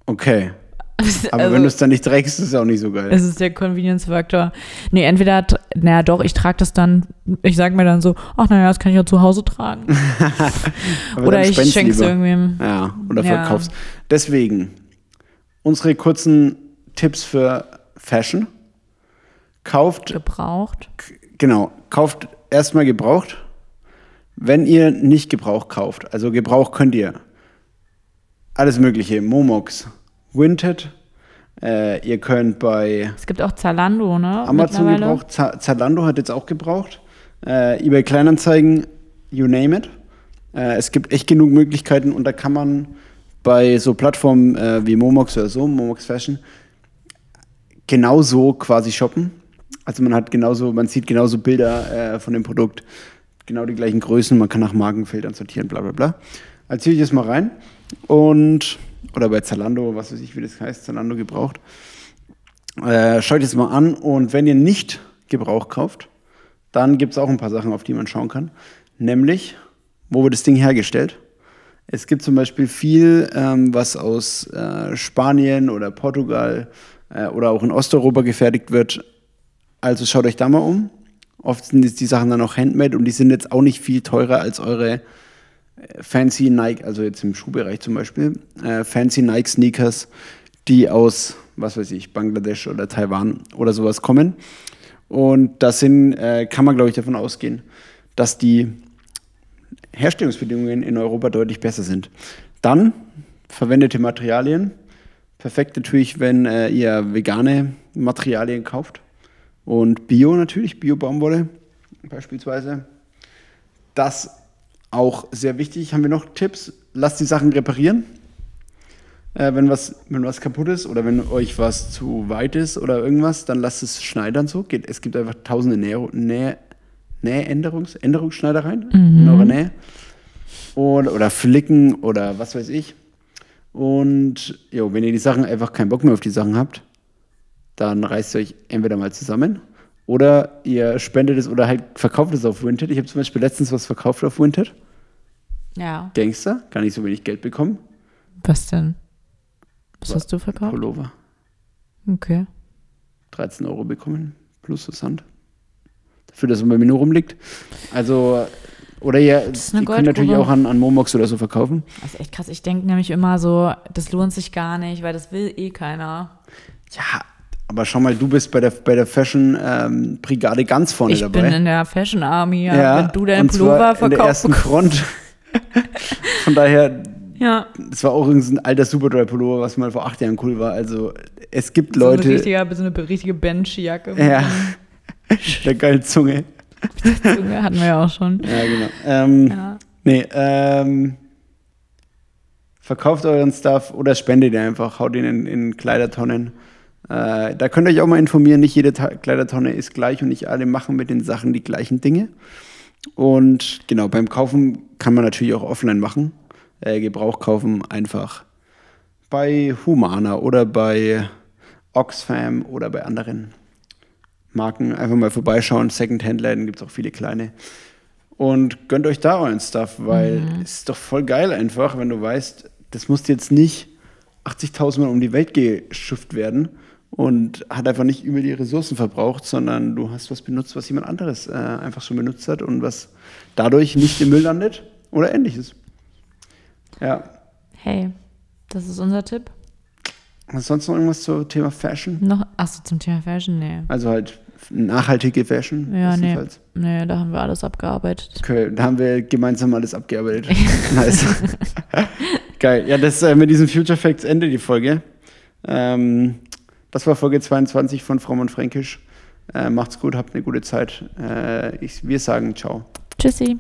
Okay. [laughs] Aber Also- wenn du es dann nicht trägst, ist es auch nicht so geil. Es ist der Convenience-Faktor. Nee, entweder, naja, doch, ich trage das dann, ich sag mir dann so, ach naja, das kann ich ja zu Hause tragen. [laughs] Oder ich schenke es irgendwem. Ja, oder Ja. verkaufst. Deswegen, unsere kurzen Tipps für Fashion. Kauft, Gebraucht. genau, kauft erstmal gebraucht. Wenn ihr nicht gebraucht kauft, also Gebrauch könnt ihr alles Mögliche, Momox, Vinted, äh, ihr könnt bei Es gibt auch Zalando, ne? Amazon gebraucht, Z Zalando hat jetzt auch gebraucht, äh, eBay Kleinanzeigen, you name it. Äh, es gibt echt genug Möglichkeiten und da kann man bei so Plattformen äh, wie Momox oder so, Momox Fashion, genauso quasi shoppen. Also man hat genauso, man sieht genauso Bilder äh, von dem Produkt, genau die gleichen Größen, man kann nach Markenfeldern sortieren, bla bla bla. Also ziehe ich das mal rein und oder bei Zalando, was weiß ich, wie das heißt, Zalando gebraucht. Äh, schaut jetzt mal an und wenn ihr nicht Gebrauch kauft, dann gibt es auch ein paar Sachen, auf die man schauen kann. Nämlich, wo wird das Ding hergestellt? Es gibt zum Beispiel viel, ähm, was aus äh, Spanien oder Portugal äh, oder auch in Osteuropa gefertigt wird. Also schaut euch da mal um. Oft sind die Sachen dann auch handmade und die sind jetzt auch nicht viel teurer als eure äh, fancy Nike, also jetzt im Schuhbereich zum Beispiel, äh, fancy Nike Sneakers, die aus, was weiß ich, Bangladesch oder Taiwan oder sowas kommen. Und das sind, äh, kann man glaube ich davon ausgehen, dass die Herstellungsbedingungen in Europa deutlich besser sind. Dann verwendete Materialien. Perfekt natürlich, wenn äh, ihr vegane Materialien kauft. Und Bio natürlich, Bio-Baumwolle beispielsweise. Das auch sehr wichtig. Haben wir noch Tipps? Lasst die Sachen reparieren. Äh, wenn, was, wenn was kaputt ist oder wenn euch was zu weit ist oder irgendwas, dann lasst es schneidern so. Geht, es gibt einfach tausende Näh, Näh, Nähänderungs, Änderungsschneidereien in eurer Nähe. Oder, oder flicken oder was weiß ich. Und jo, wenn ihr die Sachen einfach keinen Bock mehr auf die Sachen habt, dann reißt ihr euch entweder mal zusammen oder ihr spendet es oder halt verkauft es auf Vinted. Ich habe zum Beispiel letztens was verkauft auf Vinted. Ja. Gangster, gar nicht so wenig Geld bekommen. Was denn? Was hast du verkauft? Pullover. Okay. 13 Euro bekommen, plus Versand. Dafür, dass es bei mir nur rumliegt. Also, oder eine ihr könnt natürlich auch an, an Momox oder so verkaufen. Das ist echt krass. Ich denke nämlich immer so, das lohnt sich gar nicht, weil das will eh keiner. Ja, aber schau mal, du bist bei der, bei der Fashion-Brigade ganz vorne Ich dabei. bin in der Fashion Army, ja. Wenn du deinen Pullover in der ersten verkaufst. Front. [laughs] Von daher, Ja. das war auch übrigens ein alter Superdry-Pullover, was mal vor acht Jahren cool war. Also, es gibt So eine Leute. richtige, so eine richtige Bench-Jacke. ja, [laughs] der geile Zunge. Zunge hatten wir ja auch schon. Ja, genau. Ähm, Ja. Nee, ähm, verkauft euren Stuff oder spendet ihr einfach, haut ihn in, in Kleidertonnen. Äh, da könnt ihr euch auch mal informieren, nicht jede Ta Kleidertonne ist gleich und nicht alle machen mit den Sachen die gleichen Dinge. Und genau, beim Kaufen kann man natürlich auch offline machen. Äh, Gebrauch kaufen einfach bei Humana oder bei Oxfam oder bei anderen Marken. Einfach mal vorbeischauen. Second-Hand-Läden gibt es auch viele kleine. Und gönnt euch da euren Stuff, weil es ist doch voll geil einfach, wenn du weißt, das muss jetzt nicht 80.000 Mal um die Welt geschifft werden und hat einfach nicht über die Ressourcen verbraucht, sondern du hast was benutzt, was jemand anderes äh, einfach schon benutzt hat und was dadurch nicht im Müll landet oder ähnliches. Ja. Hey, das ist unser Tipp. Hast du sonst noch irgendwas zum Thema Fashion? Noch, achso, zum Thema Fashion? Nee. Also halt nachhaltige Fashion. Ja, nee. Nee, da haben wir alles abgearbeitet. Okay, da haben wir gemeinsam alles abgearbeitet. [laughs] nice. Geil. Ja, das äh, mit diesen Future Facts Ende die Folge. Ähm, das war Folge 22 von Fromm und Fränkisch. Äh, macht's gut, habt eine gute Zeit. Äh, ich, wir sagen ciao. Tschüssi.